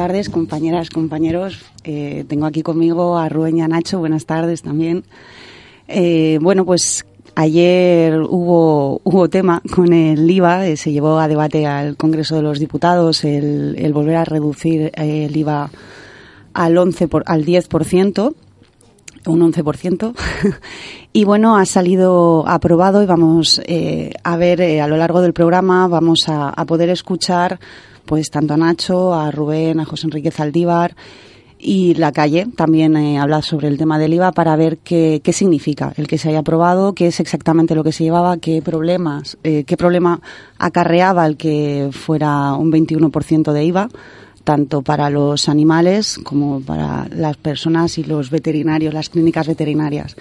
Tardes, compañeras, compañeros. Eh, tengo aquí conmigo a Rubén y a Nacho. Buenas tardes también. Eh, bueno, pues ayer hubo, hubo tema con el IVA. eh, se llevó a debate al Congreso de los Diputados el, el volver a reducir eh, el IVA al 11 por, al 10%, un 11%. y bueno, ha salido aprobado y vamos eh, a ver a lo largo del programa, vamos a poder escuchar pues tanto a Nacho, a Rubén, a José Enrique Zaldívar y la calle también eh, habla sobre el tema del IVA para ver qué, qué significa el que se haya aprobado, qué es exactamente lo que se llevaba, qué problemas, eh, qué problema acarreaba el que fuera un 21% de IVA tanto para los animales como para las personas y los veterinarios, las clínicas veterinarias.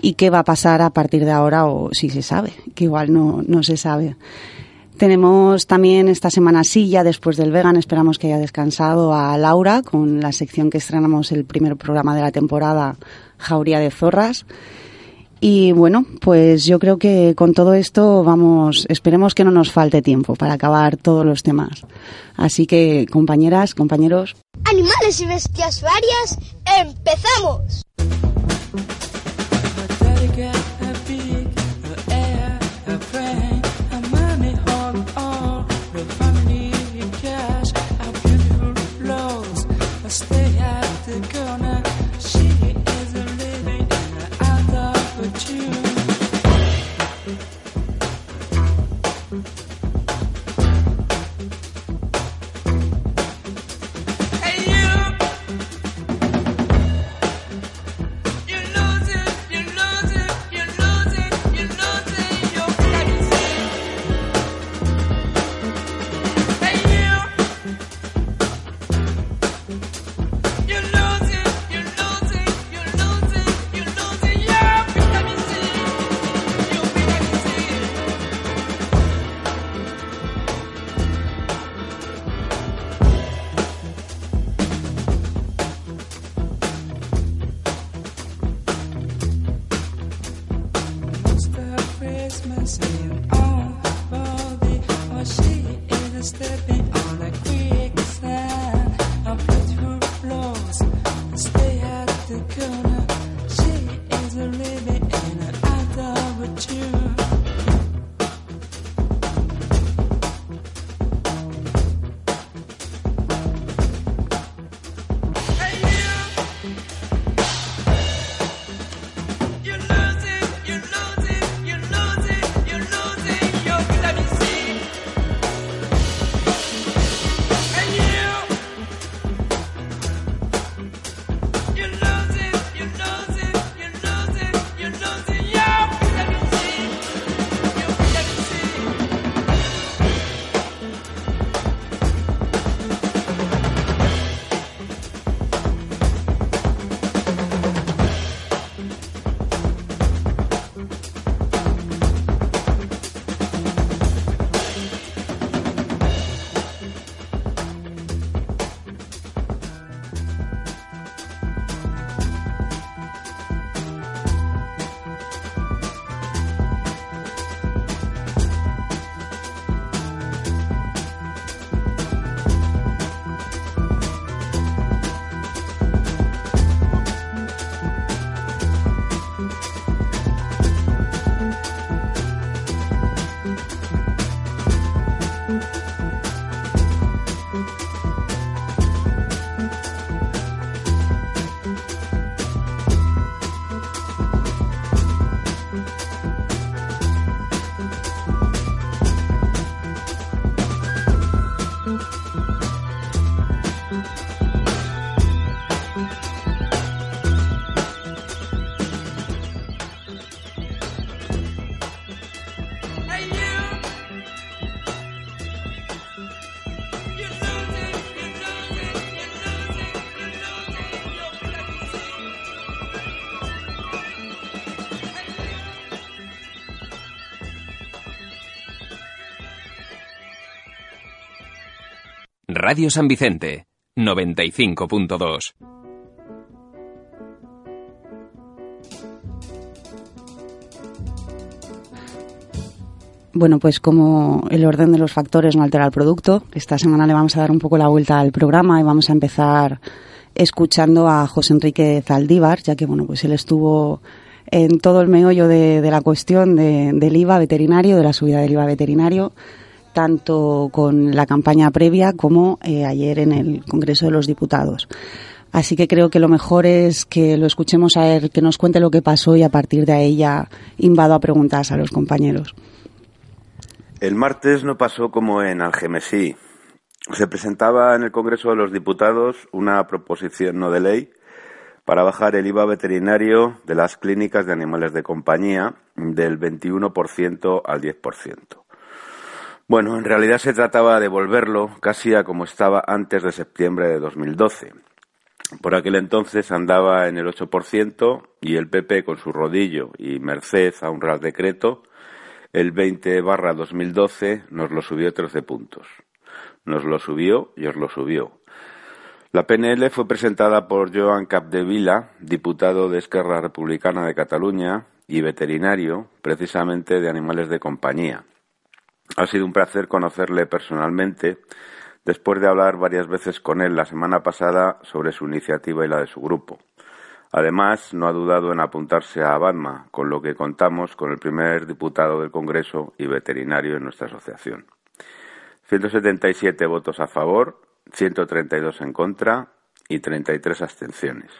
¿Y qué va a pasar a partir de ahora o si se sabe? Que igual no, no se sabe. Tenemos también esta semana sí, ya después del vegan, esperamos que haya descansado a Laura con la sección que estrenamos el primer programa de la temporada, Jauría de Zorras. Y bueno, pues yo creo que con todo esto vamos, esperemos que no nos falte tiempo para acabar todos los temas. Así que, compañeras, compañeros. Animales y bestias varias, empezamos. Radio San Vicente, 95.2. Bueno, pues como el orden de los factores no altera el producto, esta semana le vamos a dar un poco la vuelta al programa y vamos a empezar escuchando a José Enrique Zaldívar, ya que bueno, pues él estuvo en todo el meollo de, la cuestión del IVA veterinario, de la subida del IVA veterinario, tanto con la campaña previa como eh, ayer en el Congreso de los Diputados. Así que creo que lo mejor es que lo escuchemos a él, que nos cuente lo que pasó y a partir de ahí ya invado a preguntas a los compañeros. El martes no pasó como en Algemesí. Se presentaba en el Congreso de los Diputados una proposición no de ley para bajar el IVA veterinario de las clínicas de animales de compañía del 21% al 10%. Bueno, en realidad se trataba de volverlo casi a como estaba antes de septiembre de 2012. Por aquel entonces andaba en el 8% y el PP con su rodillo y merced a un real decreto el 20 barra 2012 nos lo subió 13 puntos. Nos lo subió y os lo subió. La PNL fue presentada por Joan Capdevila, diputado de Esquerra Republicana de Cataluña y veterinario, precisamente de animales de compañía. Ha sido un placer conocerle personalmente después de hablar varias veces con él la semana pasada sobre su iniciativa y la de su grupo. Además, no ha dudado en apuntarse a Abadma, con lo que contamos con el primer diputado del Congreso y veterinario en nuestra asociación. 177 votos a favor, 132 en contra y 33 abstenciones.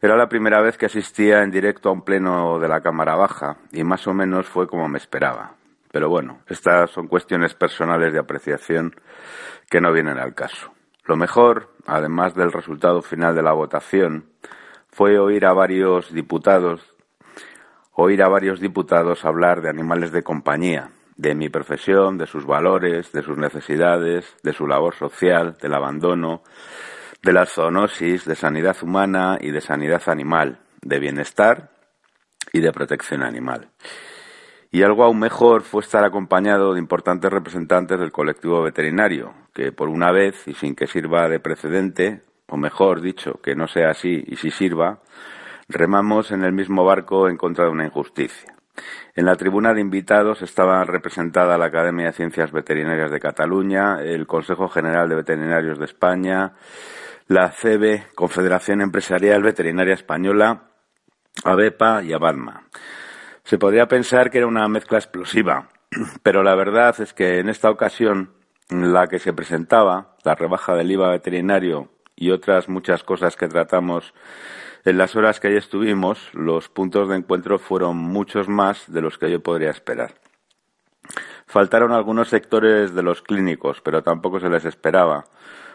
Era la primera vez que asistía en directo a un pleno de la Cámara Baja y más o menos fue como me esperaba. Pero bueno, estas son cuestiones personales de apreciación que no vienen al caso. Lo mejor, además del resultado final de la votación, fue oír a varios diputados oír a varios diputados hablar de animales de compañía, de mi profesión, de sus valores, de sus necesidades, de su labor social, del abandono, de la zoonosis, de sanidad humana y de sanidad animal, de bienestar y de protección animal. Y algo aún mejor fue estar acompañado de importantes representantes del colectivo veterinario, que por una vez, y sin que sirva de precedente, o mejor dicho, que no sea así y si sirva, remamos en el mismo barco en contra de una injusticia. En la tribuna de invitados estaba representada la Academia de Ciencias Veterinarias de Cataluña, el Consejo General de Veterinarios de España, la CEBE, Confederación Empresarial Veterinaria Española, ABEPA y ABADMA. Se podría pensar que era una mezcla explosiva, pero la verdad es que en esta ocasión, la que se presentaba la rebaja del IVA veterinario y otras muchas cosas que tratamos en las horas que allí estuvimos, los puntos de encuentro fueron muchos más de los que yo podría esperar. Faltaron algunos sectores de los clínicos, pero tampoco se les esperaba,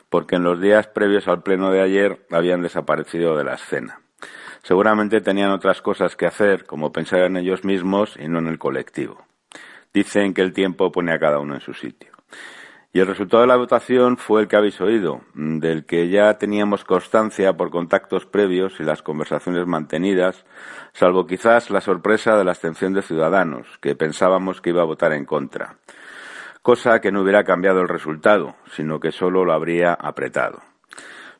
porque en los días previos al pleno de ayer habían desaparecido de la escena. Seguramente tenían otras cosas que hacer, como pensar en ellos mismos y no en el colectivo. Dicen que el tiempo pone a cada uno en su sitio. Y el resultado de la votación fue el que habéis oído, del que ya teníamos constancia por contactos previos y las conversaciones mantenidas, salvo quizás la sorpresa de la abstención de Ciudadanos, que pensábamos que iba a votar en contra. Cosa que no hubiera cambiado el resultado, sino que solo lo habría apretado.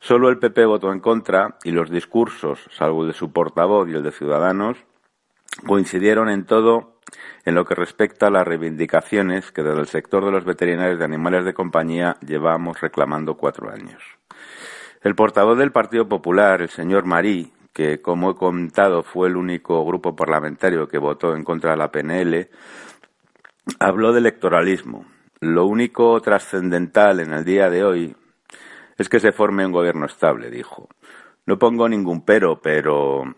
Solo el PP votó en contra y los discursos, salvo el de su portavoz y el de Ciudadanos, coincidieron en todo en lo que respecta a las reivindicaciones que desde el sector de los veterinarios de animales de compañía llevamos reclamando cuatro años. El portavoz del Partido Popular, el señor Marí, que como he comentado fue el único grupo parlamentario que votó en contra de la PNL, habló de electoralismo. Lo único trascendental en el día de hoy es que se forme un gobierno estable, dijo. No pongo ningún pero, pero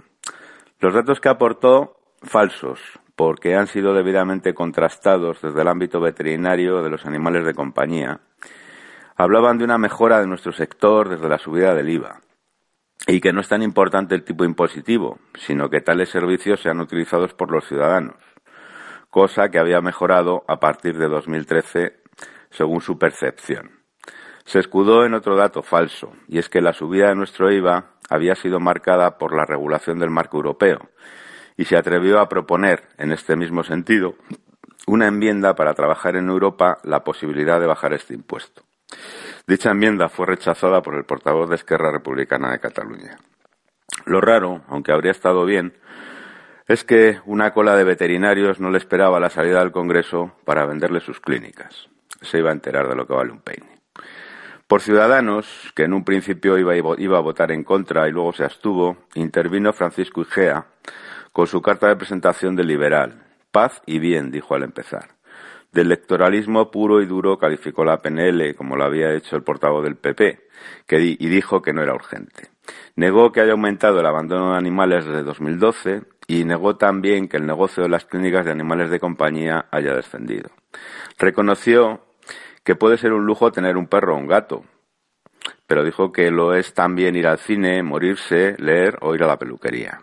los datos que aportó, falsos porque han sido debidamente contrastados desde el ámbito veterinario de los animales de compañía, hablaban de una mejora de nuestro sector desde la subida del IVA y que no es tan importante el tipo impositivo, sino que tales servicios sean utilizados por los ciudadanos, cosa que había mejorado a partir de 2013 según su percepción. Se escudó en otro dato falso, y es que la subida de nuestro IVA había sido marcada por la regulación del marco europeo, y se atrevió a proponer, en este mismo sentido, una enmienda para trabajar en Europa la posibilidad de bajar este impuesto. Dicha enmienda fue rechazada por el portavoz de Esquerra Republicana de Cataluña. Lo raro, aunque habría estado bien, es que una cola de veterinarios no le esperaba la salida del Congreso para venderle sus clínicas. Se iba a enterar de lo que vale un peine. Por Ciudadanos, que en un principio iba, a votar en contra y luego se abstuvo, intervino Francisco Igea con su carta de presentación de liberal. Paz y bien, dijo al empezar. De electoralismo puro y duro calificó la PNL, como lo había hecho el portavoz del PP, y dijo que no era urgente. Negó que haya aumentado el abandono de animales desde 2012 y negó también que el negocio de las clínicas de animales de compañía haya descendido. Reconoció que puede ser un lujo tener un perro o un gato, pero dijo que lo es también ir al cine, morirse, leer o ir a la peluquería.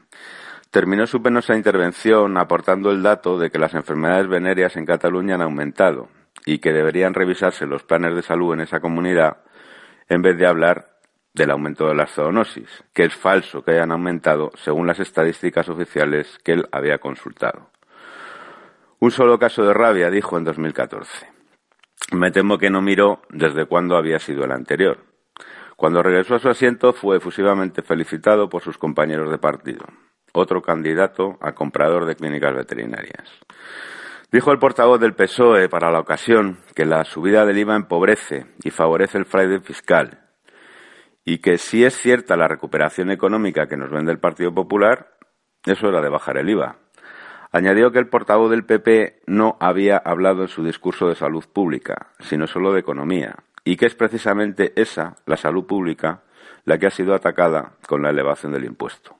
Terminó su penosa intervención aportando el dato de que las enfermedades venéreas en Cataluña han aumentado y que deberían revisarse los planes de salud en esa comunidad en vez de hablar del aumento de la zoonosis, que es falso que hayan aumentado según las estadísticas oficiales que él había consultado. Un solo caso de rabia, dijo en 2014. Me temo que no miró desde cuándo había sido el anterior. Cuando regresó a su asiento fue efusivamente felicitado por sus compañeros de partido otro candidato a comprador de clínicas veterinarias. Dijo el portavoz del PSOE para la ocasión que la subida del IVA empobrece y favorece el fraude fiscal y que si es cierta la recuperación económica que nos vende el Partido Popular, es hora de bajar el IVA. Añadió que el portavoz del PP no había hablado en su discurso de salud pública, sino solo de economía, y que es precisamente esa, la salud pública, la que ha sido atacada con la elevación del impuesto.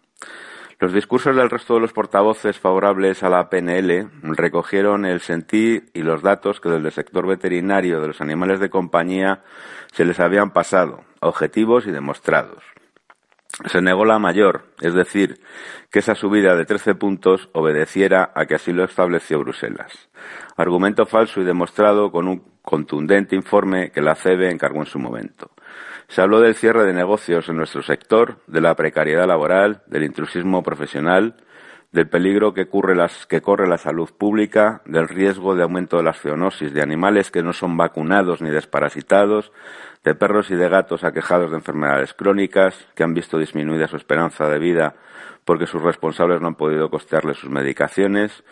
Los discursos del resto de los portavoces favorables a la PNL recogieron el sentir y los datos que desde el sector veterinario de los animales de compañía se les habían pasado, objetivos y demostrados. Se negó la mayor, es decir, que esa subida de 13 puntos obedeciera a que así lo estableció Bruselas. Argumento falso y demostrado con un contundente informe que la CEBE encargó en su momento. Se habló del cierre de negocios en nuestro sector, de la precariedad laboral, del intrusismo profesional, del peligro que, corre la salud pública, del riesgo de aumento de las zoonosis, de animales que no son vacunados ni desparasitados, de perros y de gatos aquejados de enfermedades crónicas, que han visto disminuida su esperanza de vida porque sus responsables no han podido costearles sus medicaciones,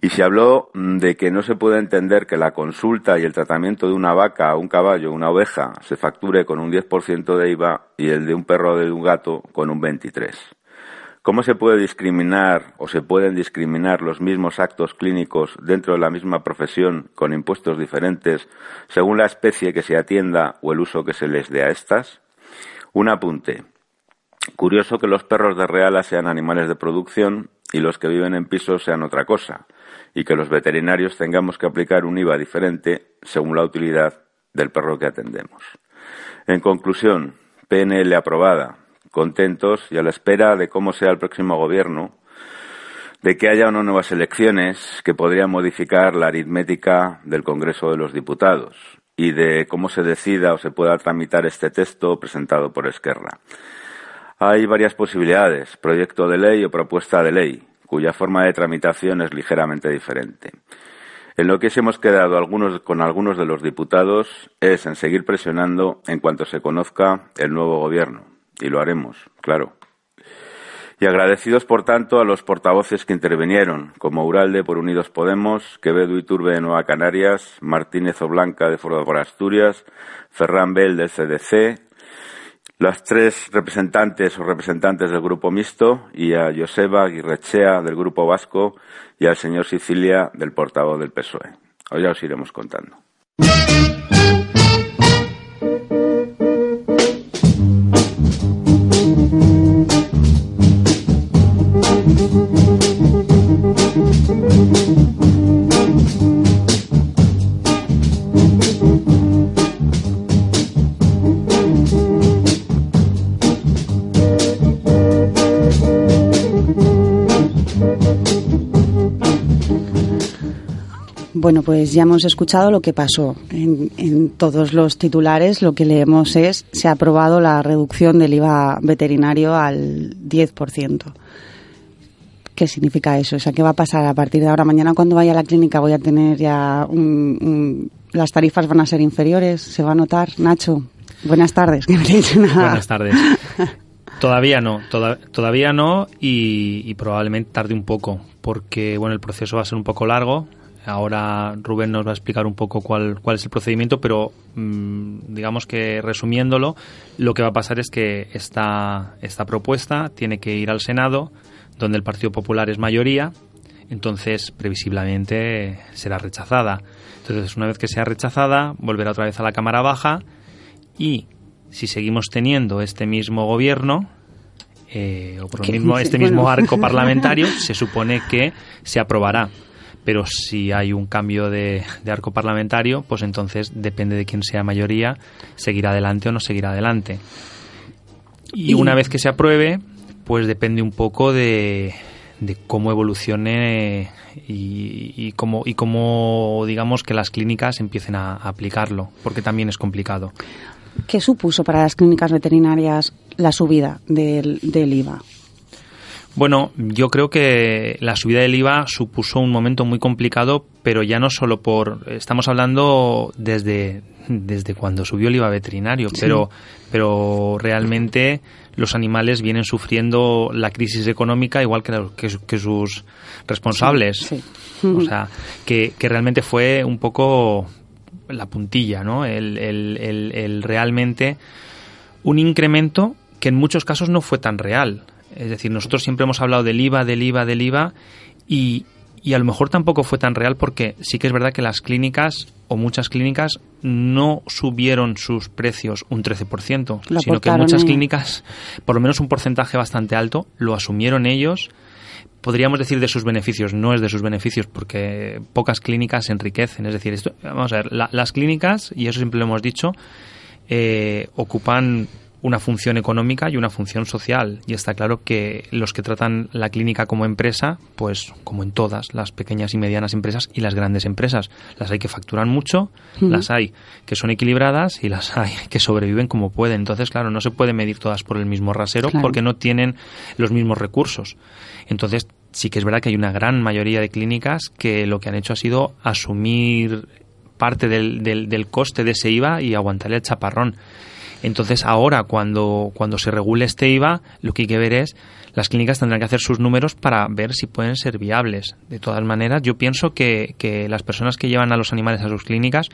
y se habló mm, de que no se puede entender que la consulta y el tratamiento de una vaca, un caballo, una oveja se facture con un 10% de IVA y el de un perro o de un gato con un 23%. ¿Cómo se puede discriminar o se pueden discriminar los mismos actos clínicos dentro de la misma profesión con impuestos diferentes según la especie que se atienda o el uso que se les dé a estas? Un apunte. Curioso que los perros de reala sean animales de producción y los que viven en pisos sean otra cosa y que los veterinarios tengamos que aplicar un IVA diferente según la utilidad del perro que atendemos. En conclusión, PNL aprobada, contentos y a la espera de cómo sea el próximo gobierno, de que haya no nuevas elecciones que podrían modificar la aritmética del Congreso de los Diputados y de cómo se decida o se pueda tramitar este texto presentado por Esquerra. Hay varias posibilidades, proyecto de ley o propuesta de ley, cuya forma de tramitación es ligeramente diferente. En lo que sí hemos quedado algunos, con algunos de los diputados es en seguir presionando en cuanto se conozca el nuevo gobierno. Y lo haremos, claro. Y agradecidos, por tanto, a los portavoces que intervinieron, como Uralde por Unidos Podemos, Quevedo Turbe de Nueva Canarias, Martínez Oblanca de Foro por Asturias, Ferran Bell del CDC, las tres representantes o representantes del grupo mixto y a Joseba Aguirrechea del grupo vasco y al señor Sicilia del portavoz del PSOE. Hoy ya os iremos contando. Bueno, pues ya hemos escuchado lo que pasó. En, todos los titulares lo que leemos es se ha aprobado la reducción del IVA veterinario al 10%. ¿Qué significa eso? O sea, ¿qué va a pasar a partir de ahora? Mañana cuando vaya a la clínica voy a tener ya un, las tarifas van a ser inferiores, se va a notar. Nacho, buenas tardes. que. Buenas tardes. Todavía no, toda- todavía no y, y probablemente tarde un poco, porque bueno, el proceso va a ser un poco largo. Ahora Rubén nos va a explicar un poco cuál, cuál es el procedimiento, pero mm, digamos que resumiéndolo, lo que va a pasar es que esta, esta propuesta tiene que ir al Senado, donde el Partido Popular es mayoría, entonces previsiblemente será rechazada. Entonces, una vez que sea rechazada, volverá otra vez a la Cámara Baja y si seguimos teniendo este mismo gobierno eh, o por lo mismo este mismo arco parlamentario, se supone que se aprobará. Pero si hay un cambio de, de arco parlamentario, pues entonces depende de quién sea mayoría, seguirá adelante o no seguirá adelante. Y Y- una vez que se apruebe, pues depende un poco de, de cómo evolucione y, y cómo, y cómo, digamos, que las clínicas empiecen a, a aplicarlo, porque también es complicado. ¿Qué supuso para las clínicas veterinarias la subida del, del IVA? Bueno, yo creo que la subida del IVA supuso un momento muy complicado, pero ya no solo por. Estamos hablando desde, desde cuando subió el IVA veterinario, pero, pero realmente los animales vienen sufriendo la crisis económica igual que, la- que, su- que sus responsables. Sí. O sea, que, que realmente fue un poco la puntilla, ¿no? El, el- el- el realmente un incremento que en muchos casos no fue tan real. Es decir, nosotros siempre hemos hablado del IVA, del IVA, del IVA y, y a lo mejor tampoco fue tan real porque sí que es verdad que las clínicas o muchas clínicas no subieron sus precios un 13%, Lo sino que muchas clínicas, por lo menos un porcentaje bastante alto, lo asumieron ellos podríamos decir de sus beneficios, no es de sus beneficios, porque pocas clínicas se enriquecen. Es decir, esto, vamos a ver, la- las clínicas, y eso siempre lo hemos dicho, eh, ocupan una función económica y una función social. Y está claro que los que tratan la clínica como empresa, pues como en todas las pequeñas y medianas empresas y las grandes empresas, las hay que facturan mucho, las hay que son equilibradas y las hay que sobreviven como pueden. Entonces, claro, no se puede medir todas por el mismo rasero Claro. porque no tienen los mismos recursos. Entonces, sí que es verdad que hay una gran mayoría de clínicas que lo que han hecho ha sido asumir parte del, del, del coste de ese IVA y aguantar el chaparrón. Entonces, ahora, cuando, cuando se regule este IVA, lo que hay que ver es, las clínicas tendrán que hacer sus números para ver si pueden ser viables. De todas maneras, yo pienso que, que las personas que llevan a los animales a sus clínicas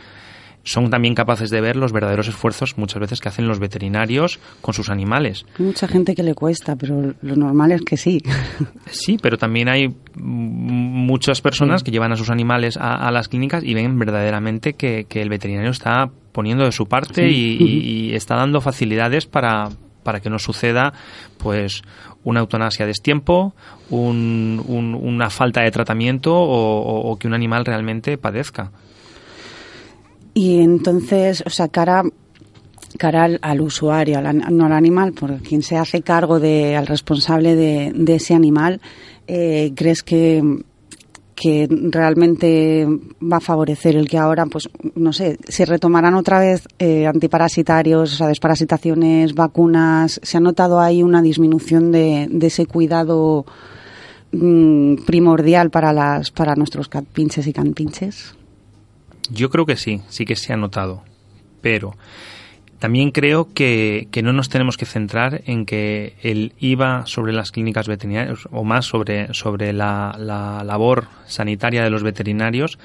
son también capaces de ver los verdaderos esfuerzos muchas veces que hacen los veterinarios con sus animales. Hay mucha gente que le cuesta, pero lo normal es que sí. Sí, pero también hay muchas personas Sí. que llevan a sus animales a, a las clínicas y ven verdaderamente que, que el veterinario está poniendo de su parte Sí. y, y- y está dando facilidades para, para que no suceda pues una eutanasia a destiempo, un- un- una falta de tratamiento o, o- o que un animal realmente padezca. Y entonces, o sea, cara, cara al, al usuario, al no al animal, por quien se hace cargo de, al responsable de, de ese animal, eh, ¿crees que, que realmente va a favorecer el que ahora, pues, no sé, se retomarán otra vez eh, antiparasitarios, o sea, desparasitaciones, vacunas? ¿Se ha notado ahí una disminución de, de ese cuidado mm, primordial para, las, para nuestros catpinches y canpinches? Yo creo que sí, sí que se ha notado. Pero también creo que, que no nos tenemos que centrar en que el IVA sobre las clínicas veterinarias o más sobre, sobre la, la labor sanitaria de los veterinarios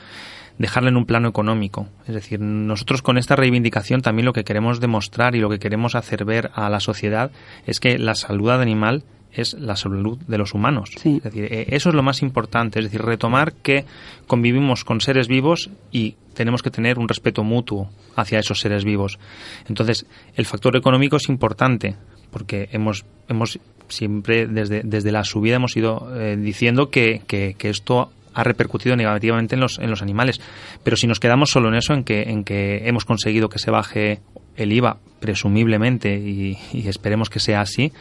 dejarla en un plano económico. Es decir, nosotros con esta reivindicación también lo que queremos demostrar y lo que queremos hacer ver a la sociedad es que la salud animal es la salud de los humanos. Sí. Es decir, eh, eso es lo más importante, es decir, retomar que convivimos con seres vivos y tenemos que tener un respeto mutuo hacia esos seres vivos. Entonces, el factor económico es importante porque hemos, hemos siempre, desde, desde la subida, hemos ido eh, diciendo que, que, que esto ha repercutido negativamente en los, en los animales. Pero si nos quedamos solo en eso, en que, en que hemos conseguido que se baje el IVA, presumiblemente, y, y esperemos que sea así,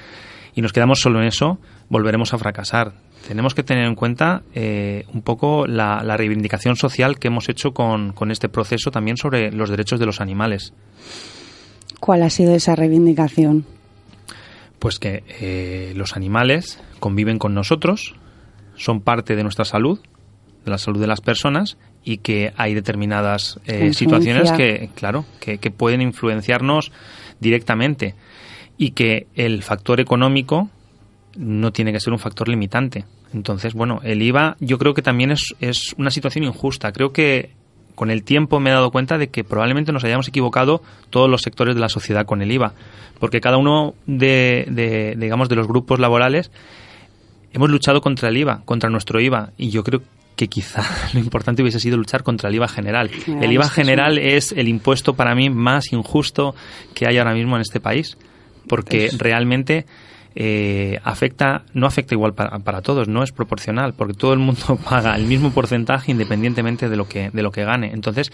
y nos quedamos solo en eso, volveremos a fracasar. Tenemos que tener en cuenta eh, un poco la, la reivindicación social que hemos hecho con, con este proceso también sobre los derechos de los animales. ¿Cuál ha sido esa reivindicación? Pues que eh, los animales conviven con nosotros, son parte de nuestra salud, de la salud de las personas y que hay determinadas eh, situaciones que, claro, que, que pueden influenciarnos directamente y que el factor económico no tiene que ser un factor limitante. Entonces, bueno, el IVA yo creo que también es, es una situación injusta. Creo que con el tiempo me he dado cuenta de que probablemente nos hayamos equivocado todos los sectores de la sociedad con el IVA, porque cada uno de, de, digamos, de los grupos laborales hemos luchado contra el IVA, contra nuestro IVA, y yo creo que quizá lo importante hubiese sido luchar contra el IVA general. El IVA general es el impuesto para mí más injusto que hay ahora mismo en este país, porque Es- realmente eh, afecta, no afecta igual para, para todos, no es proporcional, porque todo el mundo paga el mismo porcentaje independientemente de lo que, de lo que gane. Entonces,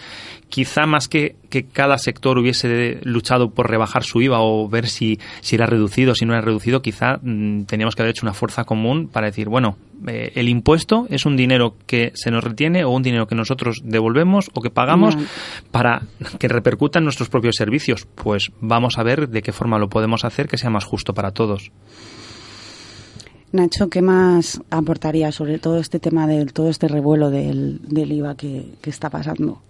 quizá más que, que cada sector hubiese luchado por rebajar su IVA o ver si, si era reducido, si no era reducido, quizá mm, teníamos que haber hecho una fuerza común para decir, bueno, eh, el impuesto es un dinero que se nos retiene o un dinero que nosotros devolvemos o que pagamos Ya. para que repercuta en nuestros propios servicios. Pues vamos a ver de qué forma lo podemos hacer que sea más justo para todos. Nacho, ¿qué más aportaría sobre todo este tema del todo este revuelo del, del IVA que, que está pasando?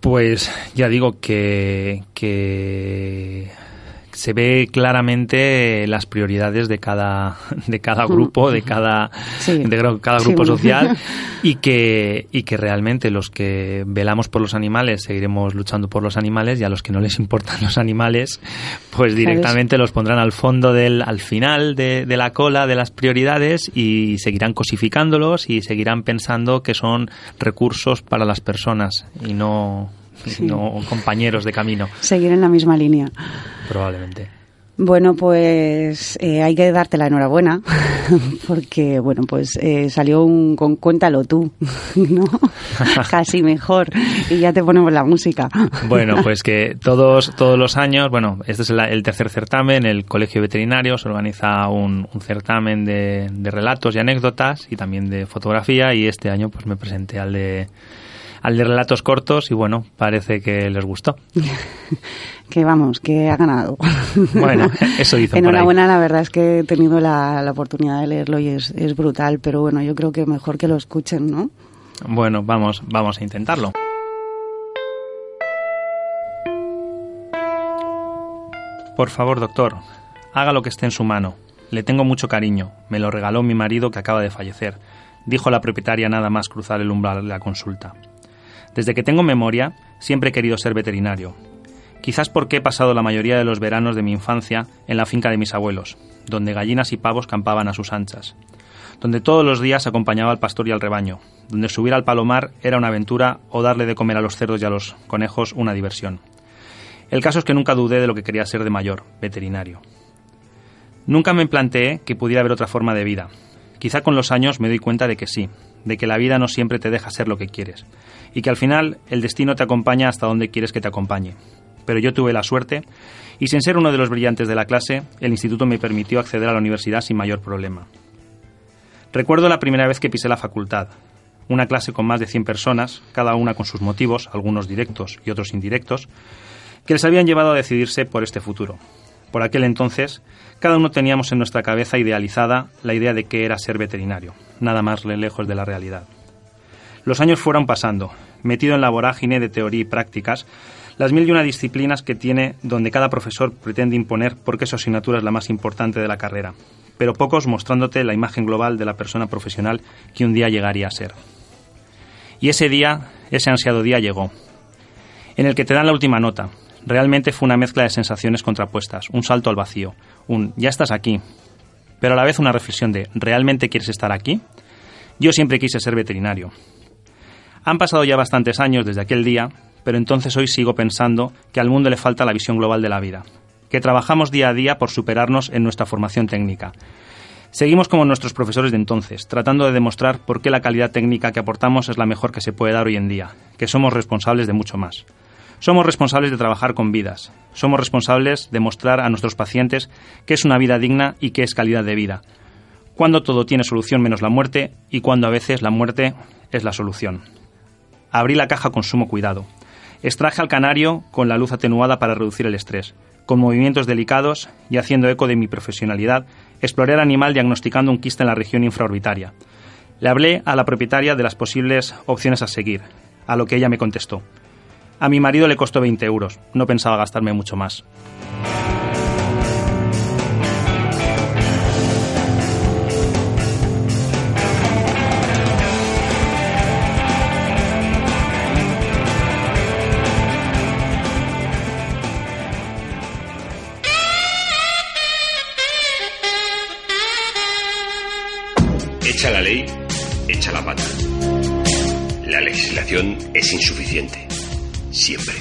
Pues ya digo que, que se ve claramente las prioridades de cada de cada grupo, de cada Sí. de cada grupo social y que y que realmente los que velamos por los animales seguiremos luchando por los animales y a los que no les importan los animales, pues directamente los pondrán al fondo del al final de, de la cola de las prioridades y seguirán cosificándolos y seguirán pensando que son recursos para las personas y no y Sí. no compañeros de camino, Seguir en la misma línea. probablemente. Bueno, pues eh, hay que darte la enhorabuena porque, bueno, pues eh, salió un con Cuéntalo tú, ¿no? Casi mejor. Y ya te ponemos la música. Bueno, pues que todos, todos los años, bueno, este es el, el tercer certamen, el Colegio Veterinario se organiza un, un certamen de, de relatos y anécdotas y también de fotografía y este año pues me presenté al de al de relatos cortos y bueno, parece que les gustó. Que vamos, que ha ganado. Bueno, eso dicen por ahí. Enhorabuena, la verdad es que he tenido la, la oportunidad de leerlo y es, es brutal, pero bueno, yo creo que mejor que lo escuchen, ¿no? Bueno, vamos, vamos a intentarlo. Por favor, doctor, haga lo que esté en su mano. Le tengo mucho cariño. Me lo regaló mi marido que acaba de fallecer, dijo la propietaria nada más cruzar el umbral de la consulta. Desde que tengo memoria, siempre he querido ser veterinario. Quizás porque he pasado la mayoría de los veranos de mi infancia en la finca de mis abuelos, donde gallinas y pavos campaban a sus anchas donde todos los días acompañaba al pastor y al rebaño, donde subir al palomar era una aventura o darle de comer a los cerdos y a los conejos una diversión. El caso es que nunca dudé de lo que quería ser de mayor, veterinario. Nunca me planteé que pudiera haber otra forma de vida. Quizá con los años me doy cuenta de que sí, de que la vida no siempre te deja ser lo que quieres, y que al final el destino te acompaña hasta donde quieres que te acompañe. Pero yo tuve la suerte, y sin ser uno de los brillantes de la clase, el instituto me permitió acceder a la universidad sin mayor problema. Recuerdo la primera vez que pisé la facultad. Una clase con más de 100 personas, cada una con sus motivos, algunos directos y otros indirectos, que les habían llevado a decidirse por este futuro. Por aquel entonces, cada uno teníamos en nuestra cabeza idealizada la idea de que era ser veterinario, nada más lejos de la realidad. Los años fueron pasando, metido en la vorágine de teoría y prácticas, las mil y una disciplinas que tiene donde cada profesor pretende imponer por qué su asignatura es la más importante de la carrera, pero pocos mostrándote la imagen global de la persona profesional que un día llegaría a ser. Y ese día, ese ansiado día llegó, en el que te dan la última nota. Realmente fue una mezcla de sensaciones contrapuestas, un salto al vacío, un ya estás aquí, pero a la vez una reflexión de ¿realmente quieres estar aquí? Yo siempre quise ser veterinario. Han pasado ya bastantes años desde aquel día, pero entonces hoy sigo pensando que al mundo le falta la visión global de la vida, que trabajamos día a día por superarnos en nuestra formación técnica. Seguimos como nuestros profesores de entonces, tratando de demostrar por qué la calidad técnica que aportamos es la mejor que se puede dar hoy en día, que somos responsables de mucho más. Somos responsables de trabajar con vidas, somos responsables de mostrar a nuestros pacientes qué es una vida digna y qué es calidad de vida, cuando todo tiene solución menos la muerte y cuando a veces la muerte es la solución. Abrí la caja con sumo cuidado. Extraje al canario con la luz atenuada para reducir el estrés. Con movimientos delicados y haciendo eco de mi profesionalidad, exploré al animal diagnosticando un quiste en la región infraorbitaria. Le hablé a la propietaria de las posibles opciones a seguir, a lo que ella me contestó. A mi marido le costó 20 euros, no pensaba gastarme mucho más. Echa la ley, echa la pata. La legislación es insuficiente. Siempre.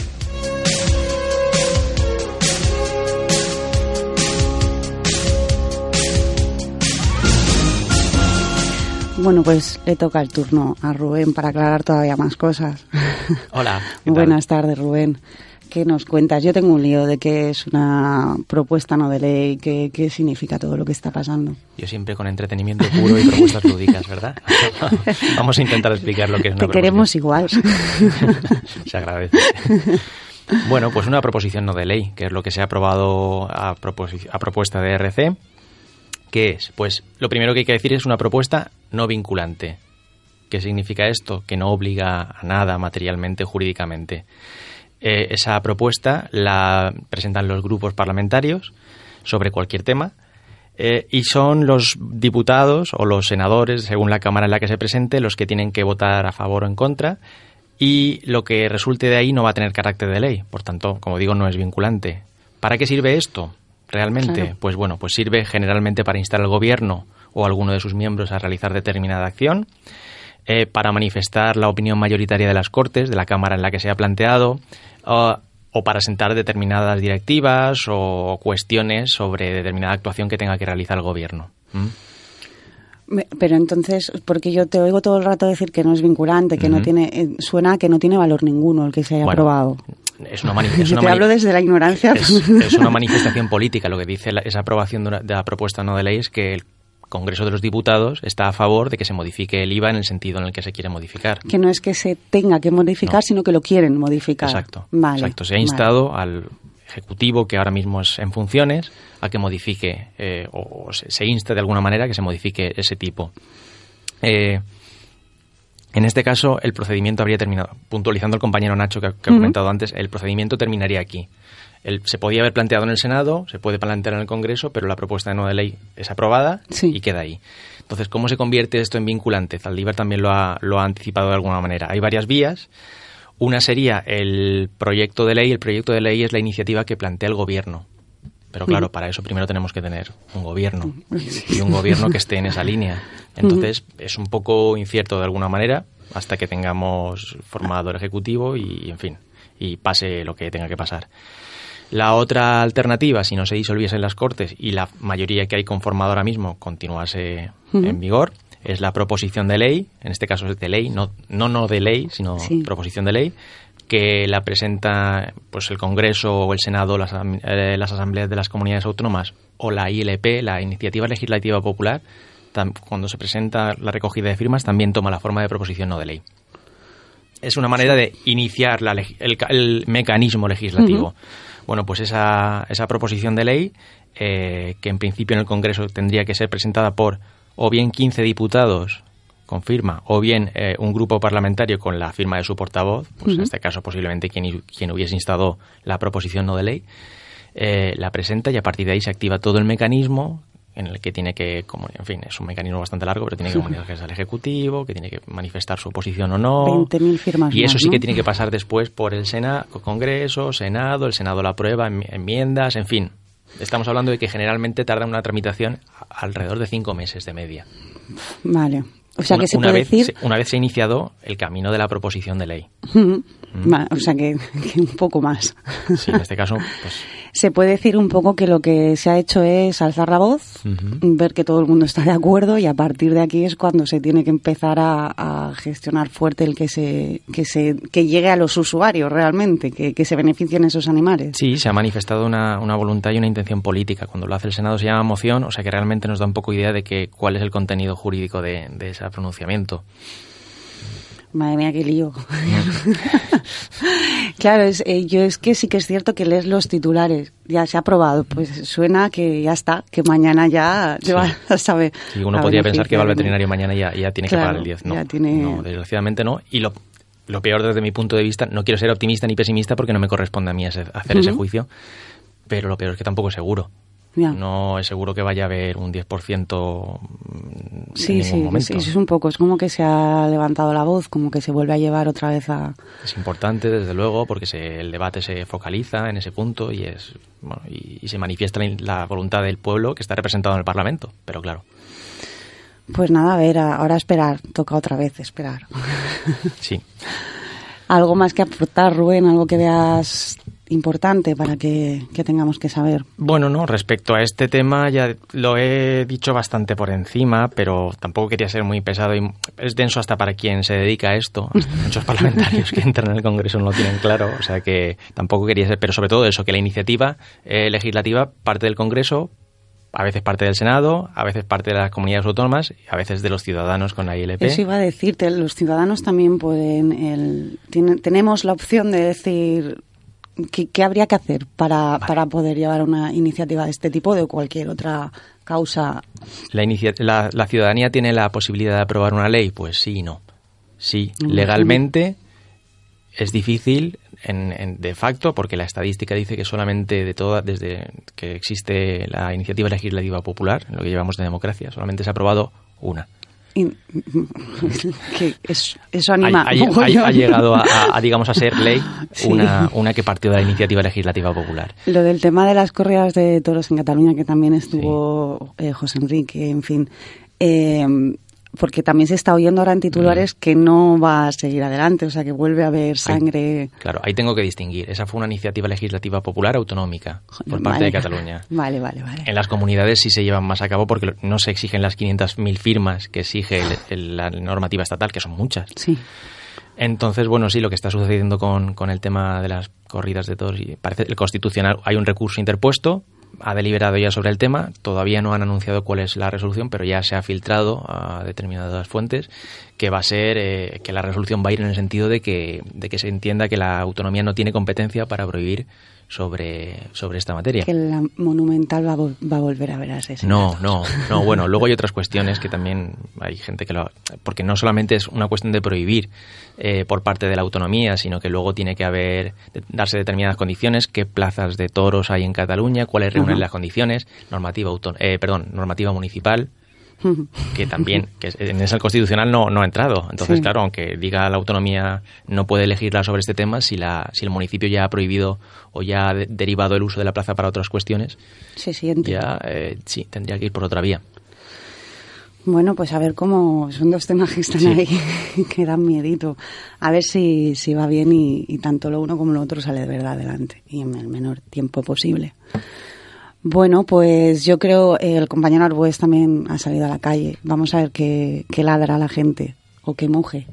Bueno, pues le toca el turno a Rubén para aclarar todavía más cosas. Hola. Buenas tardes, Rubén. ¿Qué nos cuentas? Yo tengo un lío de qué es una propuesta no de ley, qué, qué significa todo lo que está pasando. Yo siempre con entretenimiento puro y propuestas lúdicas, ¿verdad? Vamos a intentar explicar lo que es una Te queremos igual. Se agradece. Bueno, pues una proposición no de ley, que es lo que se ha aprobado a, a propuesta de RC. ¿Qué es? Pues lo primero que hay que decir es una propuesta no vinculante. ¿Qué significa esto? Que no obliga a nada materialmente, jurídicamente. Eh, esa propuesta la presentan los grupos parlamentarios sobre cualquier tema eh, y son los diputados o los senadores, según la Cámara en la que se presente, los que tienen que votar a favor o en contra y lo que resulte de ahí no va a tener carácter de ley. Por tanto, como digo, no es vinculante. ¿Para qué sirve esto? Realmente, Claro. pues bueno, pues sirve generalmente para instar al gobierno o a alguno de sus miembros a realizar determinada acción, eh, para manifestar la opinión mayoritaria de las Cortes, de la Cámara en la que se ha planteado, o- o para sentar determinadas directivas o cuestiones sobre determinada actuación que tenga que realizar el gobierno. ¿Mm? Pero entonces, porque yo te oigo todo el rato decir que no es vinculante, que no tiene, eh, suena a que no tiene valor ninguno el que se haya Bueno, aprobado. Es una, es Te una mani- hablo desde la ignorancia. es, es una manifestación política. Lo que dice la- esa aprobación de la propuesta no de ley es que el Congreso de los Diputados está a favor de que se modifique el IVA en el sentido en el que se quiere modificar. que no es que se tenga que modificar, No. sino que lo quieren modificar. Exacto. Vale, Exacto. Se ha vale. instado al Ejecutivo, que ahora mismo es en funciones, a que modifique, eh, o, se, se insta de alguna manera a que se modifique ese tipo. Eh, en este caso, el procedimiento habría terminado. Puntualizando el compañero Nacho que, ha- comentado antes, el procedimiento terminaría aquí. El- se podía haber planteado en el Senado, se puede plantear en el Congreso, pero la propuesta de no de ley es aprobada Sí. y queda ahí. Entonces, ¿cómo se convierte esto en vinculante? Zaldívar también lo ha, lo ha anticipado de alguna manera. Hay varias vías. Una sería el proyecto de ley. El proyecto de ley es la iniciativa que plantea el gobierno. Pero claro, para eso primero tenemos que tener un gobierno y un gobierno que esté en esa línea. Entonces es un poco incierto de alguna manera hasta que tengamos formado el ejecutivo y, en fin, y pase lo que tenga que pasar. La otra alternativa, si no se disolviesen las Cortes y la mayoría que hay conformado ahora mismo continuase en vigor, es la proposición de ley, en este caso es de ley, no no, no de ley, sino Sí. proposición de ley, que la presenta pues el Congreso o el Senado, las, eh, las asambleas de las comunidades autónomas o la ILP, la Iniciativa Legislativa Popular, tam- cuando se presenta la recogida de firmas también toma la forma de proposición no de ley. Es una manera de iniciar la el, el mecanismo legislativo. Bueno, pues esa, esa proposición de ley, eh, que en principio en el Congreso tendría que ser presentada por o bien 15 diputados con firma, o bien eh, un grupo parlamentario con la firma de su portavoz, pues en este caso posiblemente quien, quien hubiese instado la proposición no de ley, eh, la presenta y a partir de ahí se activa todo el mecanismo en el que tiene que, como, en fin, es un mecanismo bastante largo, pero tiene que comunicarse al Ejecutivo, que tiene que manifestar su oposición o no. 20.000 firmas Y eso más, sí que tiene que pasar después por el Sena, Congreso, Senado, el Senado la aprueba, enmi- enmiendas, en fin. Estamos hablando de que generalmente tarda una tramitación alrededor de cinco meses de media. Vale. O sea Una- que se una puede vez, decir... una vez se ha iniciado el camino de la proposición de ley. Vale, o sea que, que un poco más. Sí, en este caso, pues Se puede decir un poco que lo que se ha hecho es alzar la voz, ver que todo el mundo está de acuerdo y a partir de aquí es cuando se tiene que empezar a, a gestionar fuerte el que se, que se que llegue a los usuarios realmente, que, que se beneficien esos animales. Sí, se ha manifestado una, una voluntad y una intención política. Cuando lo hace el Senado se llama moción, o sea que realmente nos da un poco idea de que cuál es el contenido jurídico de, de ese pronunciamiento. Madre mía, qué lío. claro, es, eh, yo es que sí que es cierto que lees los titulares. Ya se ha aprobado. Pues suena que ya está, que mañana ya se va a saber. Y uno podría pensar que va al veterinario mañana y ya, ya tiene que pagar el 10. No, no, desgraciadamente no. Y lo, lo peor desde mi punto de vista, no quiero ser optimista ni pesimista porque no me corresponde a mí hacer ese juicio, pero lo peor es que tampoco es seguro. No es seguro que vaya a haber un 10% sí, en ningún sí, momento. Sí, es un poco, es como que se ha levantado la voz, como que se vuelve a llevar otra vez a... Es importante, desde luego, porque se, el debate se focaliza en ese punto y, es, y, se manifiesta la, voluntad del pueblo que está representado en el Parlamento, pero claro. Pues nada, a ver, ahora esperar, toca otra vez esperar. Sí. ¿Algo más que aportar, Rubén? ¿Algo que veas importante para que, tengamos que saber? Bueno, no, respecto a este tema ya lo he dicho bastante por encima, pero tampoco quería ser muy pesado y es denso hasta para quien se dedica a esto. Muchos parlamentarios que entran en el Congreso no lo tienen claro, o sea que tampoco quería ser, pero sobre todo eso, que la iniciativa eh, legislativa parte del Congreso, a veces parte del Senado, a veces parte de las comunidades autónomas y a veces de los ciudadanos con la ILP. Eso iba a decirte, los ciudadanos también pueden, el, tenemos la opción de decir ¿Qué, habría que hacer para, para, poder llevar una iniciativa de este tipo o de cualquier otra causa? La, la, ciudadanía tiene la posibilidad de aprobar una ley? Pues sí y no. Sí, legalmente es difícil en, de facto porque la estadística dice que solamente de todas, desde que existe la iniciativa legislativa popular, en lo que llevamos de democracia, solamente se ha aprobado una que eso anima ha, llegado a, digamos a ser ley una, una que partió de la iniciativa legislativa popular. Lo del tema de las corridas de toros en Cataluña que también estuvo eh, José Enrique en fin eh, porque también se está oyendo ahora en titulares mm. que no va a seguir adelante, o sea, que vuelve a haber sangre. claro, ahí tengo que distinguir. Esa fue una iniciativa legislativa popular autonómica por parte de Cataluña. Vale, vale, vale. En las comunidades sí se llevan más a cabo porque no se exigen las 500.000 firmas que exige la normativa estatal, que son muchas. Sí. Entonces, bueno, sí, lo que está sucediendo con, con el tema de las corridas de toros, y parece el constitucional, hay un recurso interpuesto, ha deliberado ya sobre el tema. Todavía no han anunciado cuál es la resolución, pero ya se ha filtrado a determinadas fuentes que va a ser eh, que la resolución va a ir en el sentido de que, de que se entienda que la autonomía no tiene competencia para prohibir sobre, sobre esta materia. Que la monumental va, a volver a ver ese No, no, no. Bueno, luego hay otras cuestiones que también hay gente que lo. Porque no solamente es una cuestión de prohibir eh, por parte de la autonomía, sino que luego tiene que haber. darse determinadas condiciones, qué plazas de toros hay en Cataluña, cuáles reúnen las condiciones, normativa, eh, perdón, normativa municipal que también que en ese constitucional no, no ha entrado. Entonces, claro, aunque diga la autonomía no puede elegirla sobre este tema, si, la, si el municipio ya ha prohibido o ya ha derivado el uso de la plaza para otras cuestiones, se siente. ya eh, sí, tendría que ir por otra vía. Bueno, pues a ver cómo son dos temas que están ahí que dan miedito. A ver si, si va bien y, y tanto lo uno como lo otro sale de verdad adelante y en el menor tiempo posible. Bueno, pues yo creo eh, el compañero Arbues también ha salido a la calle. Vamos a ver qué, qué ladra la gente o qué muge.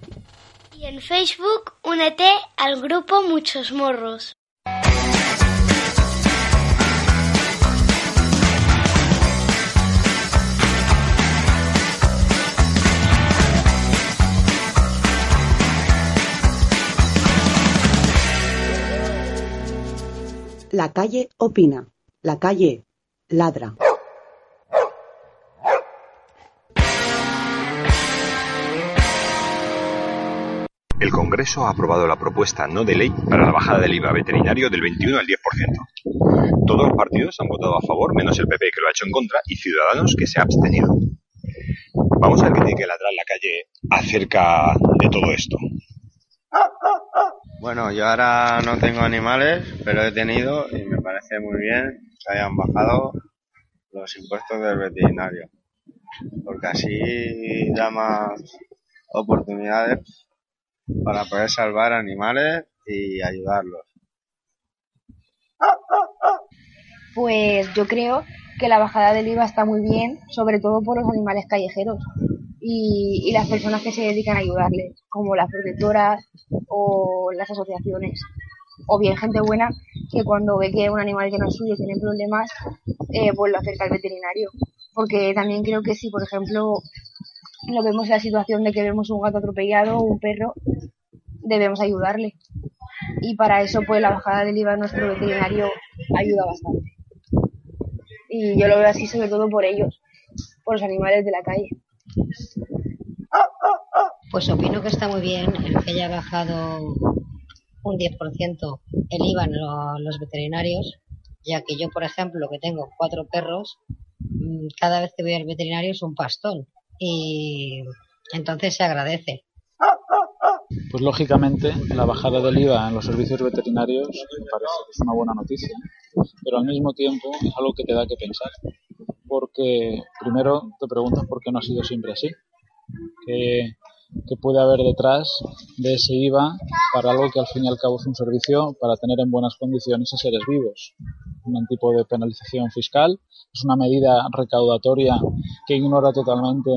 y en Facebook únete al grupo Muchos Morros. La calle opina. La calle ladra. El Congreso ha aprobado la propuesta no de ley para la bajada del IVA veterinario del 21 al 10%. Todos los partidos han votado a favor, menos el PP que lo ha hecho en contra y Ciudadanos que se ha abstenido. Vamos a ver qué tiene que ladrar la calle acerca de todo esto. Bueno, yo ahora no tengo animales, pero he tenido y me parece muy bien que hayan bajado los impuestos del veterinario, porque así da más oportunidades para poder salvar animales y ayudarlos. Pues yo creo que la bajada del IVA está muy bien, sobre todo por los animales callejeros y, las personas que se dedican a ayudarles, como las protectoras o las asociaciones o bien gente buena que cuando ve que un animal que no es suyo tiene problemas, eh, pues lo acerca al veterinario. Porque también creo que si, por ejemplo, lo vemos en la situación de que vemos un gato atropellado o un perro, debemos ayudarle. Y para eso, pues la bajada del IVA de nuestro veterinario ayuda bastante. Y yo lo veo así sobre todo por ellos, por los animales de la calle. Pues opino que está muy bien el que haya bajado un 10% el IVA en los veterinarios, ya que yo, por ejemplo, que tengo cuatro perros, mm, cada vez que voy al veterinario es un pastón y entonces se agradece. Pues lógicamente la bajada del IVA en los servicios veterinarios me parece que es una buena noticia, pero al mismo tiempo es algo que te da que pensar, porque primero te preguntas por qué no ha sido siempre así, qué, qué puede haber detrás de ese IVA para algo que al fin y al cabo es un servicio para tener en buenas condiciones a seres vivos. Un tipo de penalización fiscal es una medida recaudatoria que ignora totalmente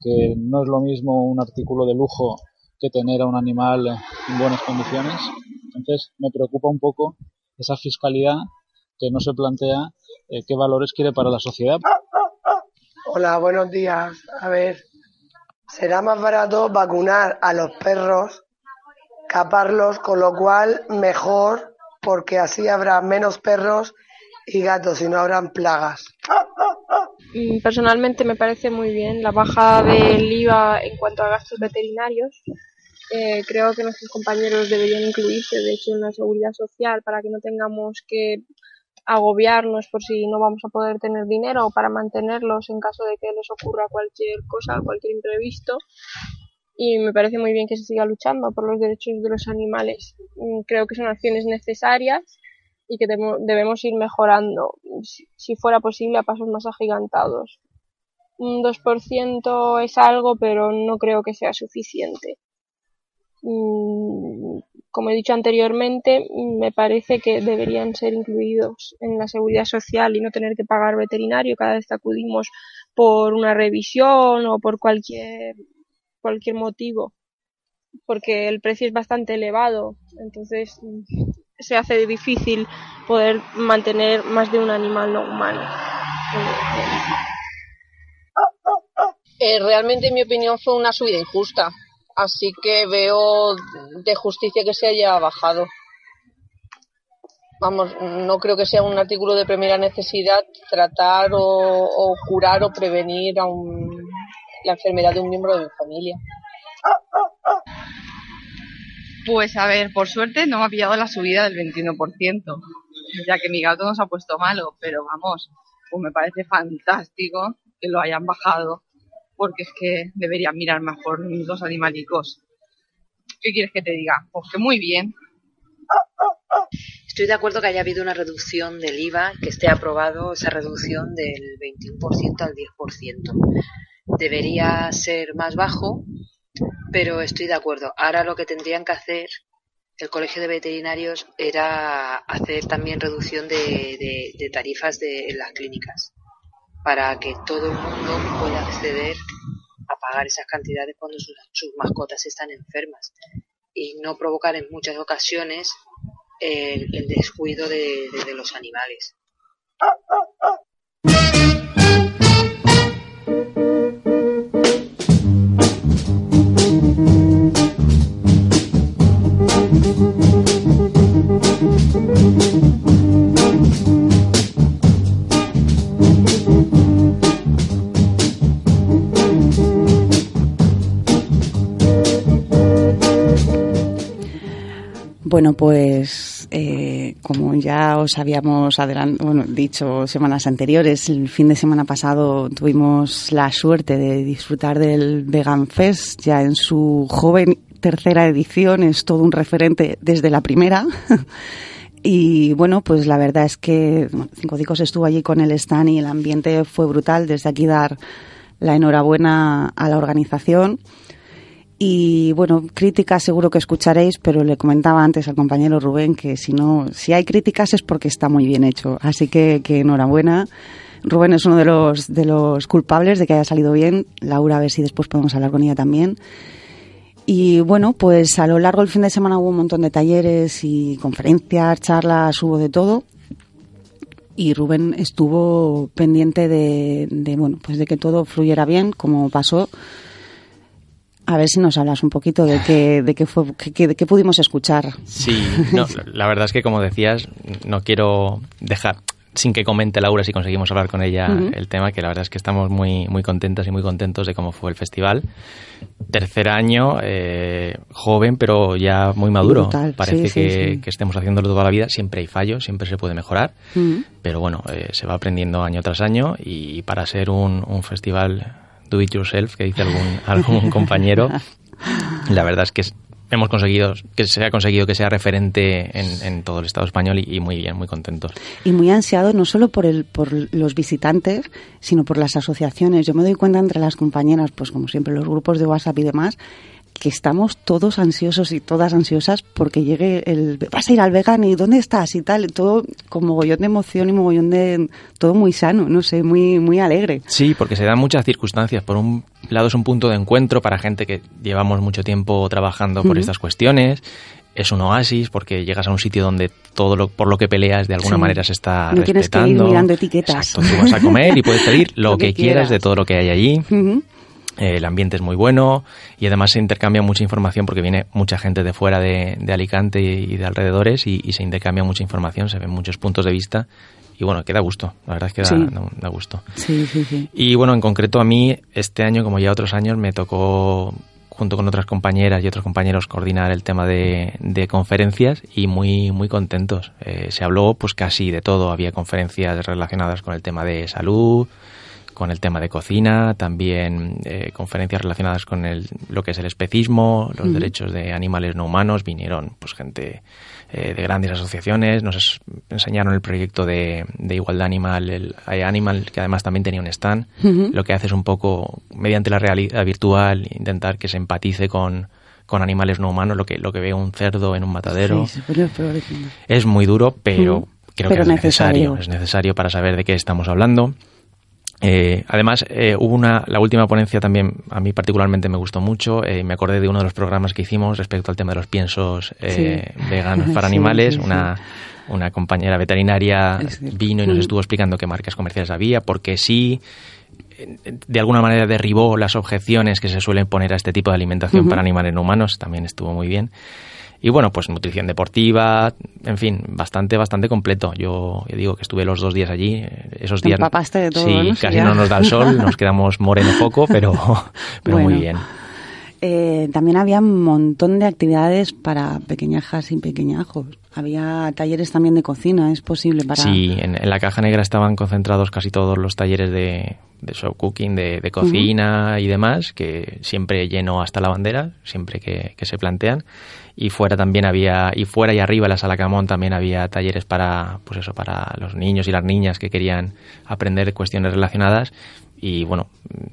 que no es lo mismo un artículo de lujo que tener a un animal en buenas condiciones. Entonces me preocupa un poco esa fiscalidad que no se plantea eh, qué valores quiere para la sociedad. Hola, buenos días. A ver, será más barato vacunar a los perros, caparlos, con lo cual mejor porque así habrá menos perros y gatos y no habrán plagas. Mm, personalmente me parece muy bien la bajada del IVA en cuanto a gastos veterinarios. Eh, creo que nuestros compañeros deberían incluirse, de hecho, en la seguridad social para que no tengamos que agobiarnos por si no vamos a poder tener dinero o para mantenerlos en caso de que les ocurra cualquier cosa, cualquier imprevisto. Y me parece muy bien que se siga luchando por los derechos de los animales. Mm, creo que son acciones necesarias y que debemos ir mejorando, si fuera posible, a pasos más agigantados. Un 2% es algo, pero no creo que sea suficiente. Mm, como he dicho anteriormente, me parece que deberían ser incluidos en la seguridad social y no tener que pagar veterinario cada vez que acudimos por una revisión o por cualquier, cualquier motivo, porque el precio es bastante elevado. Entonces, se hace difícil poder mantener más de un animal no humano. Eh, realmente, en mi opinión, fue una subida injusta, así que veo de justicia que se haya bajado. Vamos, no creo que sea un artículo de primera necesidad tratar o, curar o prevenir a la enfermedad de un miembro de mi familia. Pues a ver, por suerte no me ha pillado la subida del 21%, ya que mi gato nos ha puesto malo, pero vamos, pues me parece fantástico que lo hayan bajado, porque es que deberían mirar más por los animalicos. ¿Qué quieres que te diga? Pues que muy bien. Estoy de acuerdo que haya habido una reducción del IVA, que esté aprobado esa reducción del 21% al 10%. Debería ser más bajo pero estoy de acuerdo. Ahora lo que tendrían que hacer el Colegio de Veterinarios era hacer también reducción de, tarifas de, en las clínicas para que todo el mundo pueda acceder a pagar esas cantidades cuando sus, mascotas están enfermas y no provocar en muchas ocasiones el, descuido de, de los animales. Bueno, pues eh, como ya os habíamos bueno, dicho semanas anteriores, el fin de semana pasado tuvimos la suerte de disfrutar del Vegan Fest ya en su joven tercera edición, es todo un referente desde la primera. Y bueno, pues la verdad es que Cinco Dicos estuvo allí con el stand y el ambiente fue brutal. Desde aquí dar la enhorabuena a la organización. Y bueno, críticas seguro que escucharéis, pero le comentaba antes al compañero Rubén que si no, si hay críticas es porque está muy bien hecho. Así que, enhorabuena. Rubén es uno de los, de los culpables de que haya salido bien. Laura, a ver si después podemos hablar con ella también. Y bueno, pues a lo largo del fin de semana hubo un montón de talleres y conferencias, charlas, hubo de todo. Y Rubén estuvo pendiente de, de bueno, pues de que todo fluyera bien, como pasó A ver si nos hablas un poquito de qué, de qué, fue, de qué pudimos escuchar. Sí, no, la verdad es que como decías, no quiero dejar sin que comente Laura si conseguimos hablar con ella el tema, que la verdad es que estamos muy, muy contentas y muy contentos de cómo fue el festival. Tercer año, eh, joven, pero ya muy maduro. Parece que, que, estemos haciéndolo toda la vida. Siempre hay fallos, siempre se puede mejorar, pero bueno, eh, se va aprendiendo año tras año y para ser un, un festival do it yourself, que dice algún, algún compañero, la verdad es que hemos conseguido que se ha conseguido que sea referente en, todo el Estado español y, muy bien, muy contentos. Y muy ansiado no solo por el por los visitantes, sino por las asociaciones. Yo me doy cuenta entre las compañeras, pues como siempre los grupos de WhatsApp y demás, que estamos todos ansiosos y todas ansiosas porque llegue el vas a ir al vegan y dónde estás y tal todo con mogollón de emoción y mogollón de todo muy sano no sé muy muy alegre. Sí porque se dan muchas circunstancias. Por un lado es un punto de encuentro para gente que llevamos mucho tiempo trabajando por estas cuestiones. Es un oasis porque llegas a un sitio donde todo lo, por lo que peleas de alguna manera se está no tienes que ir mirando etiquetas. Exacto, tú vas a comer y puedes pedir lo, que, quieras de todo lo que hay allí. Eh, el ambiente es muy bueno y además se intercambia mucha información porque viene mucha gente de fuera de, Alicante y de alrededores y, se intercambia mucha información, se ven muchos puntos de vista y bueno, que da gusto, la verdad es que da, gusto. Sí, sí, sí. Y bueno, en concreto a mí este año, como ya otros años, me tocó junto con otras compañeras y otros compañeros coordinar el tema de, conferencias y muy muy contentos. Eh, se habló pues casi de todo, había conferencias relacionadas con el tema de salud, con el tema de cocina, también eh, conferencias relacionadas con el, lo que es el especismo, los derechos de animales no humanos. Vinieron pues gente eh, de grandes asociaciones, nos enseñaron el proyecto de, igualdad animal, el Animal, que además también tenía un stand. Lo que hace es un poco, mediante la realidad virtual, intentar que se empatice con, con animales no humanos, lo que, lo que ve un cerdo en un matadero. es muy duro, pero creo que es necesario. Es necesario para saber de qué estamos hablando. Eh, además, eh, hubo una, la última ponencia también, a mí particularmente me gustó mucho. Eh, me acordé de uno de los programas que hicimos respecto al tema de los piensos veganos para animales. una, una compañera veterinaria vino y nos estuvo explicando qué marcas comerciales había, porque sí, de alguna manera derribó las objeciones que se suelen poner a este tipo de alimentación para animales no humanos. También estuvo muy bien. Y bueno, pues nutrición deportiva, en fin, bastante, bastante completo. Yo, digo que estuve los dos días allí. Esos días. de todo, sí, casi no nos da el sol, nos quedamos moreno poco, pero, pero muy bien. Eh, también había un montón de actividades para pequeñajas y pequeñajos. Había talleres también de cocina, ¿es posible para...? Sí, en, la caja negra estaban concentrados casi todos los talleres de, de show cooking, de, cocina y demás, que siempre lleno hasta la bandera, siempre que, que, se plantean. Y fuera también había, y fuera y arriba en la sala Camón también había talleres para, pues eso, para los niños y las niñas que querían aprender cuestiones relacionadas y bueno,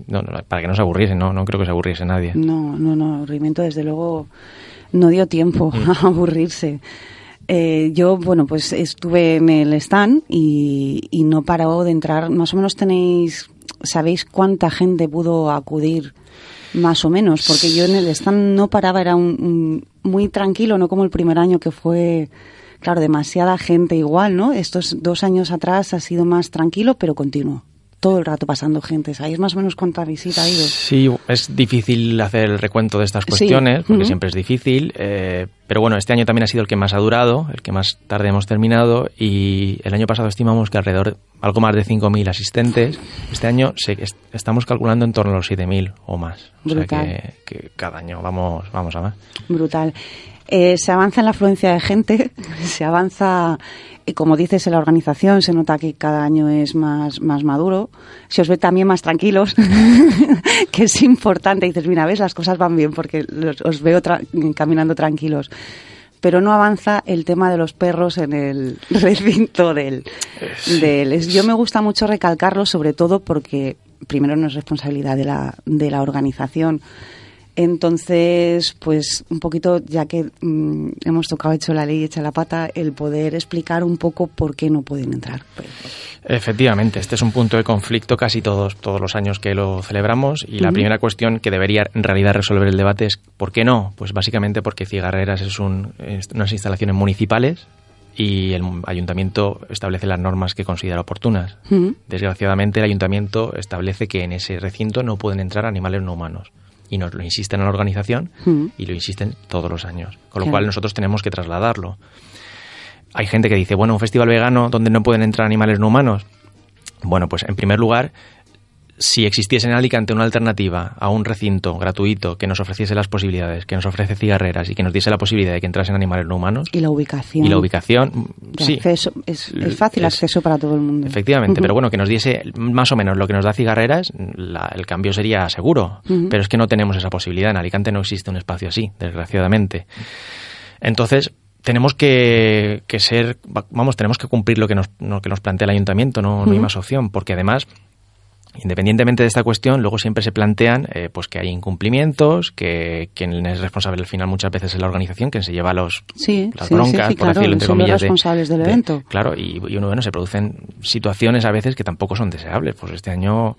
no, para que no se aburriesen, ¿no? No creo que se aburriese nadie. No, no, no, aburrimiento desde luego no dio tiempo mm. a aburrirse. Eh, yo, bueno, pues estuve en el stand y, y no paró de entrar. Más o menos tenéis, ¿sabéis cuánta gente pudo acudir? Más o menos, porque yo en el stand no paraba, era un, muy tranquilo, no como el primer año que fue, claro, demasiada gente igual, ¿no? Estos dos años atrás ha sido más tranquilo, pero continuo todo el rato pasando gente. ¿Sabéis más o menos cuánta visita ha ido? Sí, es difícil hacer el recuento de estas cuestiones, porque siempre es difícil. Eh, pero bueno, este año también ha sido el que más ha durado, el que más tarde hemos terminado. Y el año pasado estimamos que alrededor, algo más de 5.000 asistentes. Este año estamos calculando en torno a los 7.000 o más. O sea que, que, cada año vamos, vamos a más. Brutal. Eh, se avanza en la afluencia de gente, se avanza, y como dices, en la organización, se nota que cada año es más, más maduro, se os ve también más tranquilos, que es importante. dices, mira, ves, las cosas van bien porque os veo caminando tranquilos. Pero no avanza el tema de los perros en el recinto del, del, Yo me gusta mucho recalcarlo, sobre todo porque primero no es responsabilidad de la, de la organización, entonces, pues un poquito, ya que mm, hemos tocado hecho la ley hecha la pata, el poder explicar un poco por qué no pueden entrar. Efectivamente, este es un punto de conflicto casi todos, todos los años que lo celebramos y la primera cuestión que debería en realidad resolver el debate es ¿por qué no? Pues básicamente porque Cigarreras es, un, unas instalaciones municipales y el ayuntamiento establece las normas que considera oportunas. Desgraciadamente el ayuntamiento establece que en ese recinto no pueden entrar animales no humanos y nos lo insisten en la organización Mm. y lo insisten todos los años. Con lo Claro. cual nosotros tenemos que trasladarlo. Hay gente que dice, bueno, un festival vegano donde no pueden entrar animales no humanos. Bueno, pues en primer lugar, si existiese en Alicante una alternativa a un recinto gratuito que nos ofreciese las posibilidades, que nos ofrece cigarreras y que nos diese la posibilidad de que entrasen animales no humanos, Y la ubicación. y la ubicación, sí, acceso, es, es fácil Es- acceso para todo el mundo. Efectivamente, pero bueno, que nos diese más o menos lo que nos da cigarreras, la- el cambio sería seguro. Pero es que no tenemos esa posibilidad. En Alicante no existe un espacio así, desgraciadamente. Entonces, tenemos que, que ser, va- vamos, tenemos que cumplir lo que nos, lo que nos plantea el ayuntamiento, no, no hay más opción, porque además Independientemente de esta cuestión, luego siempre se plantean eh, pues que hay incumplimientos, que quien es responsable al final muchas veces es la organización, quien se lleva los, Sí, las sí, broncas, sí, sí, por claro, decirlo entre son los comillas. de- responsables del de- evento. Claro, y, y uno, bueno, se producen situaciones a veces que tampoco son deseables. Pues este año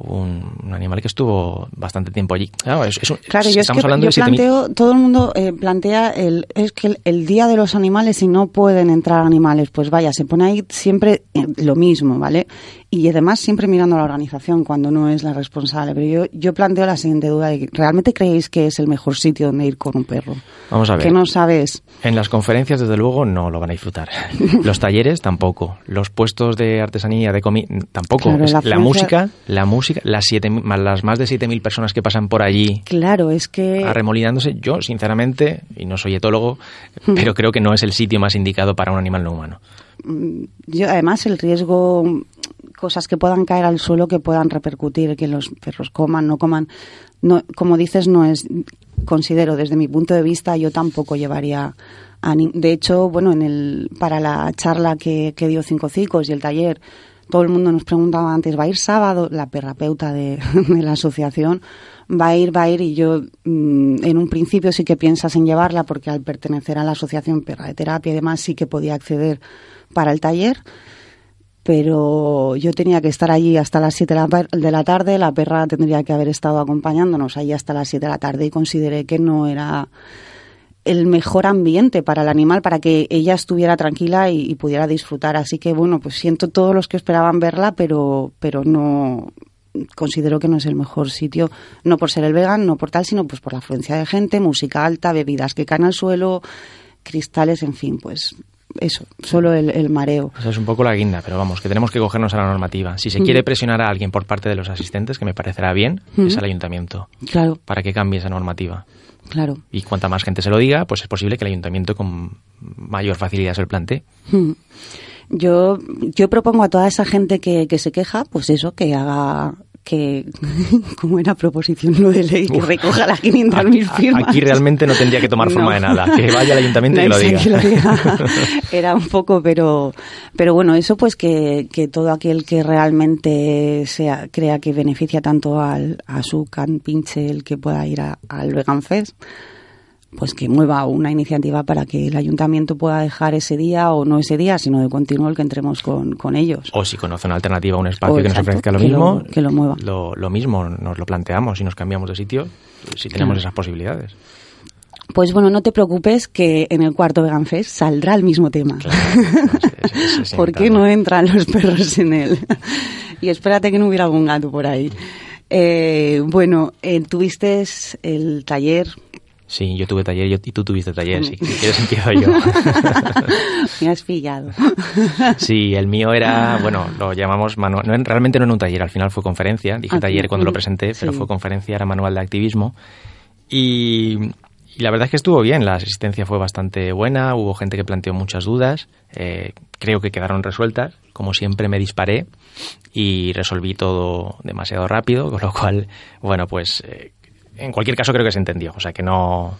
hubo un, un animal que estuvo bastante tiempo allí. Claro, es, es un- Claro, yo es estamos que hablando yo de 7.000 planteo, todo el mundo eh, plantea el, es que el, el día de los animales y no pueden entrar animales, pues vaya, se pone ahí siempre eh, lo mismo, ¿vale? Y además siempre mirando a la organización cuando no es la responsable. Pero yo, yo planteo la siguiente duda, ¿realmente creéis que es el mejor sitio donde ir con un perro? Vamos a ver. Que no sabes. En las conferencias, desde luego, no lo van a disfrutar. Los talleres, tampoco. Los puestos de artesanía, de comida, tampoco. Claro, la la, música, la música, las, siete, las más de 7.000 personas que pasan por allí Claro, es que... arremolinándose, yo, sinceramente, y no soy etólogo, pero creo que no es el sitio más indicado para un animal no humano. Mm, yo además el riesgo cosas que puedan caer al suelo que puedan repercutir que los perros coman no coman. No como dices no es considero desde mi punto de vista yo tampoco llevaría a ni- de hecho bueno en el para la charla que, que dio cinco cicos y el taller todo el mundo nos preguntaba antes va a ir sábado la terapeuta de, la asociación va a ir va a ir y yo mm, en un principio sí que piensas en llevarla porque al pertenecer a la asociación perra de terapia y demás sí que podía acceder para el taller, pero yo tenía que estar allí hasta las 7 de la, tarde, la perra tendría que haber estado acompañándonos allí hasta las 7 de la tarde y consideré que no era el mejor ambiente para el animal, para que ella estuviera tranquila y, y pudiera disfrutar. Así que bueno, pues siento todos los que esperaban verla, pero, pero no considero que no es el mejor sitio, no por ser el vegan, no por tal, sino pues por la afluencia de gente, música alta, bebidas que caen al suelo, cristales, en fin, pues eso, solo el, el mareo. Esa es un poco la guinda, pero vamos, que tenemos que cogernos a la normativa. Si se Ujú. quiere presionar a alguien por parte de los asistentes, que me parecerá bien, Ujú. es al ayuntamiento, Claro, para que cambie esa normativa. claro. Y cuanta más gente se lo diga, pues es posible que el ayuntamiento con mayor facilidad se lo plantee. Hmm. Yo, yo propongo a toda esa gente que, que se queja, pues eso, que haga, que, como era proposición no de ley, que Uf. recoja las 500.000 firmas. Aquí realmente no tendría que tomar forma No. de nada. Que vaya al ayuntamiento y que lo diga. sí, que lo diga. Era un poco, pero, pero bueno, eso pues que, que todo aquel que realmente sea, crea que beneficia tanto al, a su can pinche el que pueda ir a- al Vegan Fest, pues que mueva una iniciativa para que el ayuntamiento pueda dejar ese día o no ese día, sino de continuo el que entremos con, con ellos. O si conoce una alternativa, un espacio O que nos ofrezca lo que lo- mismo, que lo mueva. Lo, lo mismo, nos lo planteamos y nos cambiamos de sitio, si tenemos Claro. esas posibilidades. Pues bueno, no te preocupes que en el cuarto Vegan Fest saldrá el mismo tema. es ¿Por qué no entran los perros en él? y espérate que no hubiera algún gato por ahí. Eh, bueno, eh, tuviste el taller. Sí, yo tuve taller yo- y tú tuviste taller, sí. Si quieres empiezo yo. Me has pillado. Sí, el mío era, bueno, lo llamamos manual, no, realmente no era un taller, al final fue conferencia, dije Ah, taller cuando lo presenté, pero fue conferencia, era manual de activismo. Y, y la verdad es que estuvo bien, la asistencia fue bastante buena, hubo gente que planteó muchas dudas, eh, creo que quedaron resueltas, como siempre me disparé y resolví todo demasiado rápido, con lo cual, bueno, pues eh, en cualquier caso creo que se entendió, o sea que no...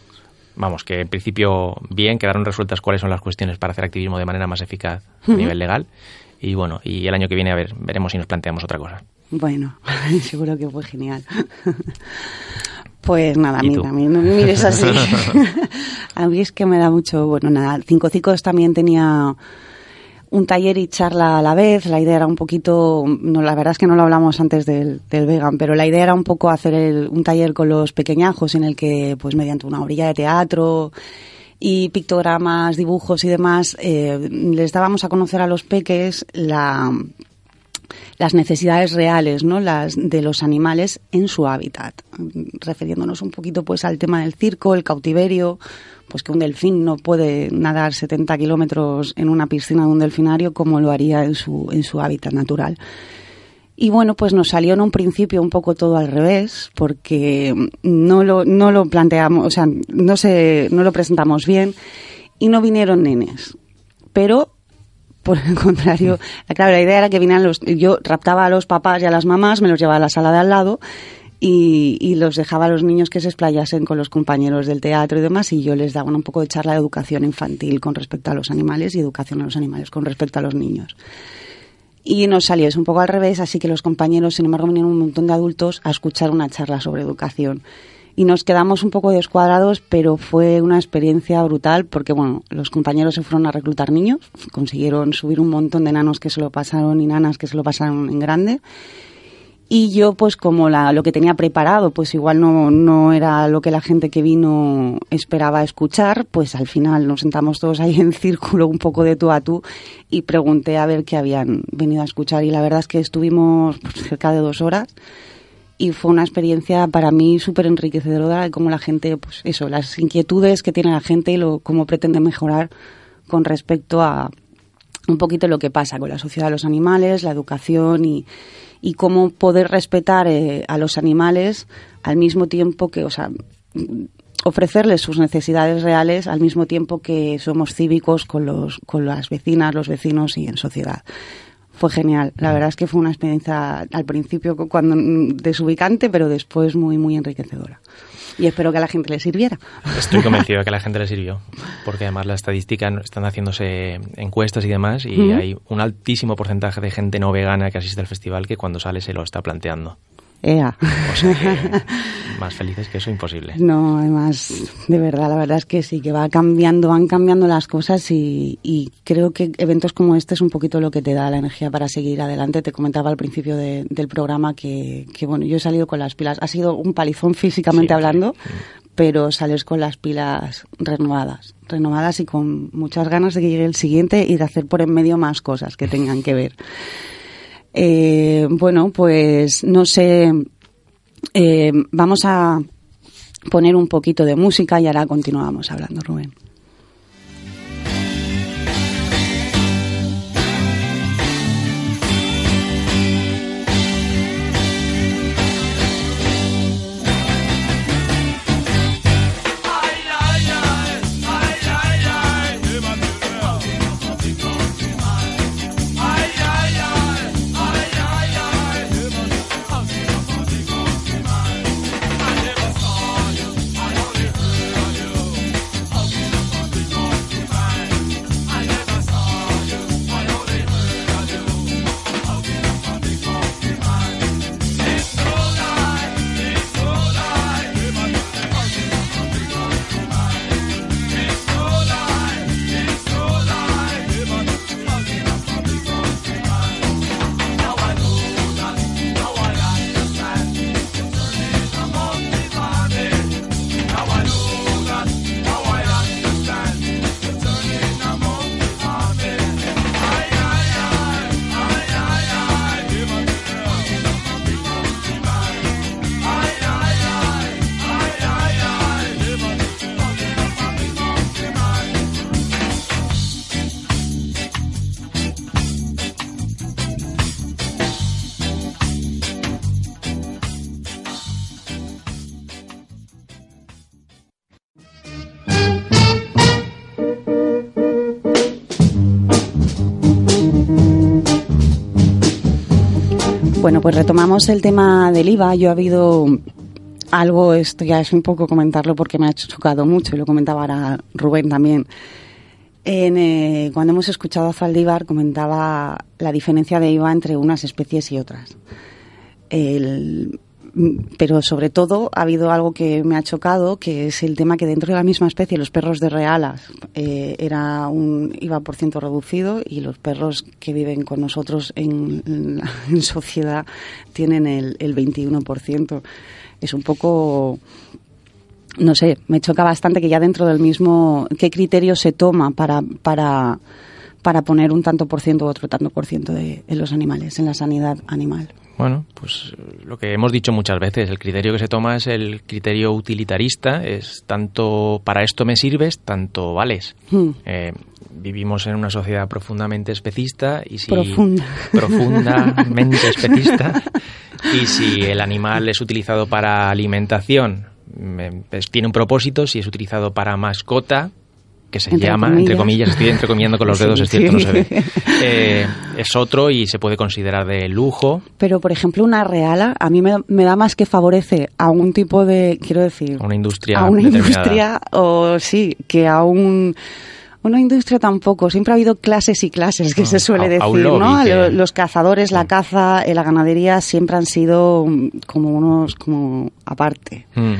Vamos, que en principio bien, quedaron resueltas cuáles son las cuestiones para hacer activismo de manera más eficaz a nivel legal. Y bueno, y el año que viene a ver, veremos si nos planteamos otra cosa. Bueno, seguro que fue genial. Pues nada, a ¿Y mí no me mires así. a mí es que me da mucho, bueno, nada, Cinco Cicos también tenía un taller y charla a la vez. La idea era un poquito, no, la verdad es que no lo hablamos antes del, del vegan, pero la idea era un poco hacer el- un taller con los pequeñajos en el que, pues mediante una orilla de teatro y pictogramas, dibujos y demás, eh, les dábamos a conocer a los peques la las necesidades reales, ¿no? Las de los animales en su hábitat, refiriéndonos un poquito pues al tema del circo, el cautiverio, pues que un delfín no puede nadar 70 kilómetros en una piscina de un delfinario como lo haría en su, en su hábitat natural. Y bueno, pues nos salió en un principio un poco todo al revés, porque no lo, no lo planteamos, o sea, no, se, no lo presentamos bien y no vinieron nenes. Pero por el contrario, claro, la idea era que vinieran los, yo raptaba a los papás y a las mamás, me los llevaba a la sala de al lado y, los dejaba a los niños que se explayasen con los compañeros del teatro y demás y yo les daba un poco de charla de educación infantil con respecto a los animales y educación a los animales con respecto a los niños. Y nos salió eso un poco al revés, así que los compañeros, sin embargo, vinieron un montón de adultos a escuchar una charla sobre educación y nos quedamos un poco descuadrados, pero fue una experiencia brutal porque, bueno, los compañeros se fueron a reclutar niños, consiguieron subir un montón de nanos que se lo pasaron y nanas que se lo pasaron en grande. Y yo, pues como la, lo que tenía preparado, pues igual no, no era lo que la gente que vino esperaba escuchar, pues al final nos sentamos todos ahí en círculo, un poco de tú a tú, y pregunté a ver qué habían venido a escuchar. Y la verdad es que estuvimos pues, cerca de dos horas y fue una experiencia para mí súper enriquecedora de cómo la gente, pues eso, las inquietudes que tiene la gente y lo, cómo pretende mejorar con respecto a un poquito lo que pasa con la sociedad de los animales, la educación y, y cómo poder respetar eh, a los animales al mismo tiempo que, o sea, ofrecerles sus necesidades reales al mismo tiempo que somos cívicos con, los, con las vecinas, los vecinos y en sociedad fue genial. La verdad es que fue una experiencia al principio cuando desubicante, pero después muy, muy enriquecedora. Y espero que a la gente le sirviera. Estoy convencido de que a la gente le sirvió, porque además la estadística están haciéndose encuestas y demás, y hay un altísimo porcentaje de gente no vegana que asiste al festival que cuando sale se lo está planteando. Ea. más felices que eso, imposible. No, además, de verdad, la verdad es que sí, que va cambiando, van cambiando las cosas y, creo que eventos como este es un poquito lo que te da la energía para seguir adelante. Te comentaba al principio del programa que, bueno, yo he salido con las pilas. Ha sido un palizón físicamente hablando, pero sales con las pilas renovadas, renovadas y con muchas ganas de que llegue el siguiente y de hacer por en medio más cosas que tengan que ver. Eh, bueno, pues no sé, eh, vamos a poner un poquito de música y ahora continuamos hablando, Rubén. Pues retomamos el tema del IVA. Yo ha habido algo, esto ya es un poco comentarlo porque me ha chocado mucho y lo comentaba ahora Rubén también. Eh, cuando hemos escuchado a Zaldívar comentaba la diferencia de IVA entre unas especies y otras. El, pero sobre todo ha habido algo que me ha chocado, que es el tema que dentro de la misma especie, los perros de realas, eh, era un IVA por ciento reducido y los perros que viven con nosotros en, sociedad tienen el, el 21%. Es un poco no sé, me choca bastante que ya dentro del mismo, qué criterio se toma para, para, para poner un tanto por ciento u otro tanto por ciento de, en los animales, en la sanidad animal. Bueno, pues lo que hemos dicho muchas veces, el criterio que se toma es el criterio utilitarista, es tanto para esto me sirves, tanto vales. Hmm. Eh, vivimos en una sociedad profundamente especista y si Profunda. profundamente especista y si el animal es utilizado para alimentación me- pues tiene un propósito, si es utilizado para mascota que se Entre llama, comillas. entre comillas, estoy entrecomiendo con los Sí, dedos, es cierto, no se ve, Eh, es otro y se puede considerar de lujo, Pero, por ejemplo, una reala a mí me, me da más que favorece a un tipo de, quiero decir, a una industria a una industria o sí, que a un una industria tampoco. Siempre ha habido clases y clases que Ah, se suele a- a decir, lobby ¿no? A que- lo- Los cazadores, la caza, eh, la ganadería siempre han sido mm, como unos como aparte. Mm.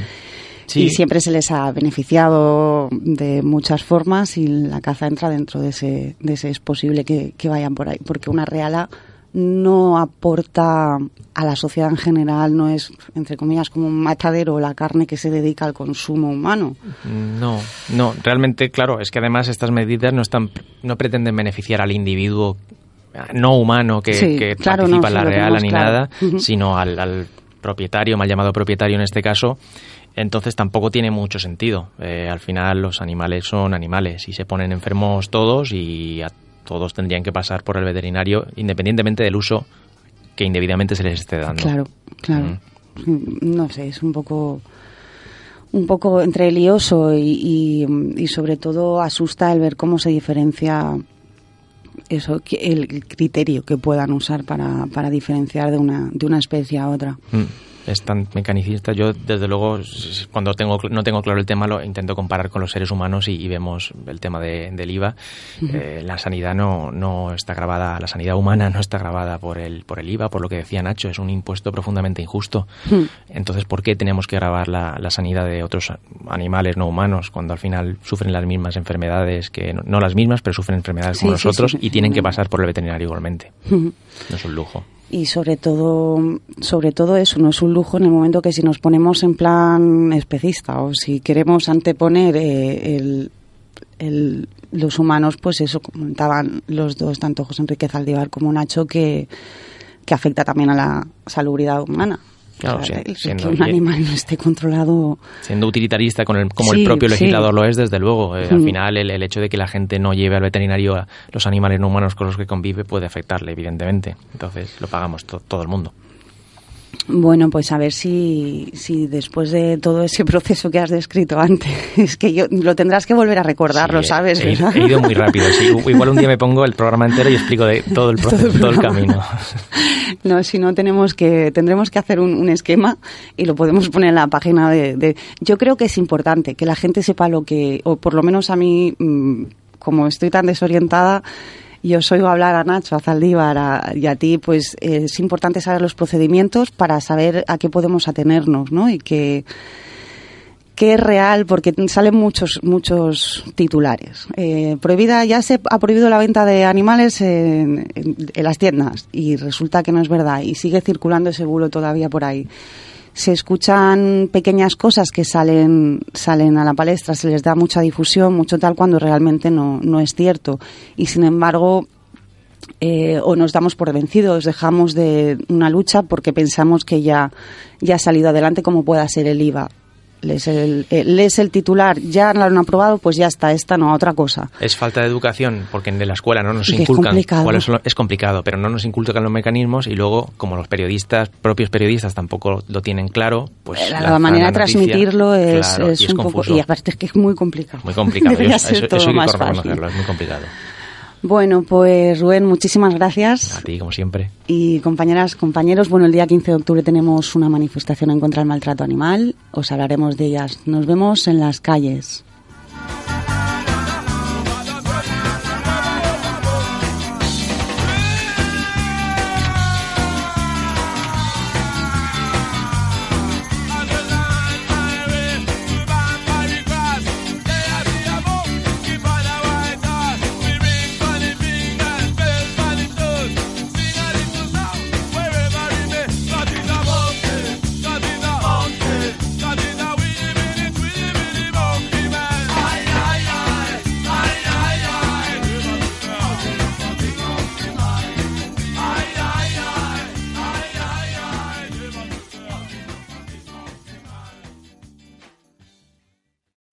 Sí. Y siempre se les ha beneficiado de muchas formas y la caza entra dentro de ese, de ese es posible que, que vayan por ahí. Porque una reala no aporta a la sociedad en general, no es, entre comillas, como un matadero la carne que se dedica al consumo humano. No, no, realmente, claro, es que además estas medidas no están, no pretenden beneficiar al individuo no humano que, Sí, que claro, participa no, en la reala ni claro. nada, sino al, al propietario, mal llamado propietario en este caso. Entonces tampoco tiene mucho sentido. Eh, al final los animales son animales y se ponen enfermos todos y a todos tendrían que pasar por el veterinario independientemente del uso que indebidamente se les esté dando. Claro, claro. No sé, es un poco un poco entre lioso y, y, y sobre todo asusta el ver cómo se diferencia eso el criterio que puedan usar para, para diferenciar de una de una especie a otra. Mm, Es tan mecanicista. Yo, desde luego, cuando tengo, no tengo claro el tema, lo intento comparar con los seres humanos y, y vemos el tema de- del IVA. Eh, la sanidad no, no está grabada, la sanidad humana no está grabada por el, por el IVA, por lo que decía Nacho, es un impuesto profundamente injusto. Entonces, ¿por qué tenemos que grabar la, la sanidad de otros animales no humanos cuando al final sufren las mismas enfermedades que, no, no las mismas, pero sufren enfermedades como Sí, nosotros sí, y tienen que pasar por el veterinario igualmente? No es un lujo. Y sobre todo, sobre todo eso, no es un lujo en el momento que si nos ponemos en plan especista o si queremos anteponer eh, el, los humanos, pues eso comentaban los dos, tanto José Enrique Zaldívar como Nacho, que, que afecta también a la salubridad humana. Claro, sí, siendo- que un animal no esté controlado. siendo utilitarista con el, como Sí, el propio sí. legislador lo es, desde luego. Eh, Al Mm. final, el, el hecho de que la gente no lleve al veterinario a los animales no humanos con los que convive puede afectarle, evidentemente. Entonces, lo pagamos to- todo el mundo. Bueno, pues a ver si, si después de todo ese proceso que has descrito antes, es que yo lo tendrás que volver a recordarlo, Sí, ¿sabes? He, he ido muy rápido. sí. Igual un día me pongo el programa entero y explico de todo el, proceso, todo el camino. No, si no tenemos que tendremos que hacer un, un esquema y lo podemos poner en la página de, de- Yo creo que es importante que la gente sepa lo que, o por lo menos a mí, mm, como estoy tan desorientada, y os oigo hablar a Nacho, a Zaldívar a- y a ti, pues eh, es importante saber los procedimientos para saber a qué podemos atenernos, ¿no? Y que que es real porque salen muchos muchos titulares. Eh, prohibida ya se ha prohibido la venta de animales en, las tiendas y resulta que no es verdad y sigue circulando ese bulo todavía por ahí. Se escuchan pequeñas cosas que salen salen a la palestra, se les da mucha difusión, mucho tal cuando realmente no no es cierto y sin embargo eh, o nos damos por vencidos, dejamos de una lucha porque pensamos que ya, ya ha salido adelante como pueda ser el IVA. Lees el, eh, lees el titular, ya lo han aprobado, pues ya está, esta no, otra cosa. Es falta de educación, porque en la escuela no nos que es inculcan complicado. cuáles son lo- es complicado, pero no nos inculcan los mecanismos y luego, como los periodistas, propios periodistas tampoco lo tienen claro, pues la, lanzan manera de la transmitirlo es, Claro, es es un poco. confuso. Y aparte es que es muy complicado. Muy complicado, eso, eso- hay más que fácil. reconocerlo, es muy complicado. Bueno, pues Rubén, muchísimas gracias. A ti, como siempre. Y compañeras, compañeros, bueno, el día 15 de octubre tenemos una manifestación en contra del maltrato animal. Os hablaremos de ellas. Nos vemos en las calles.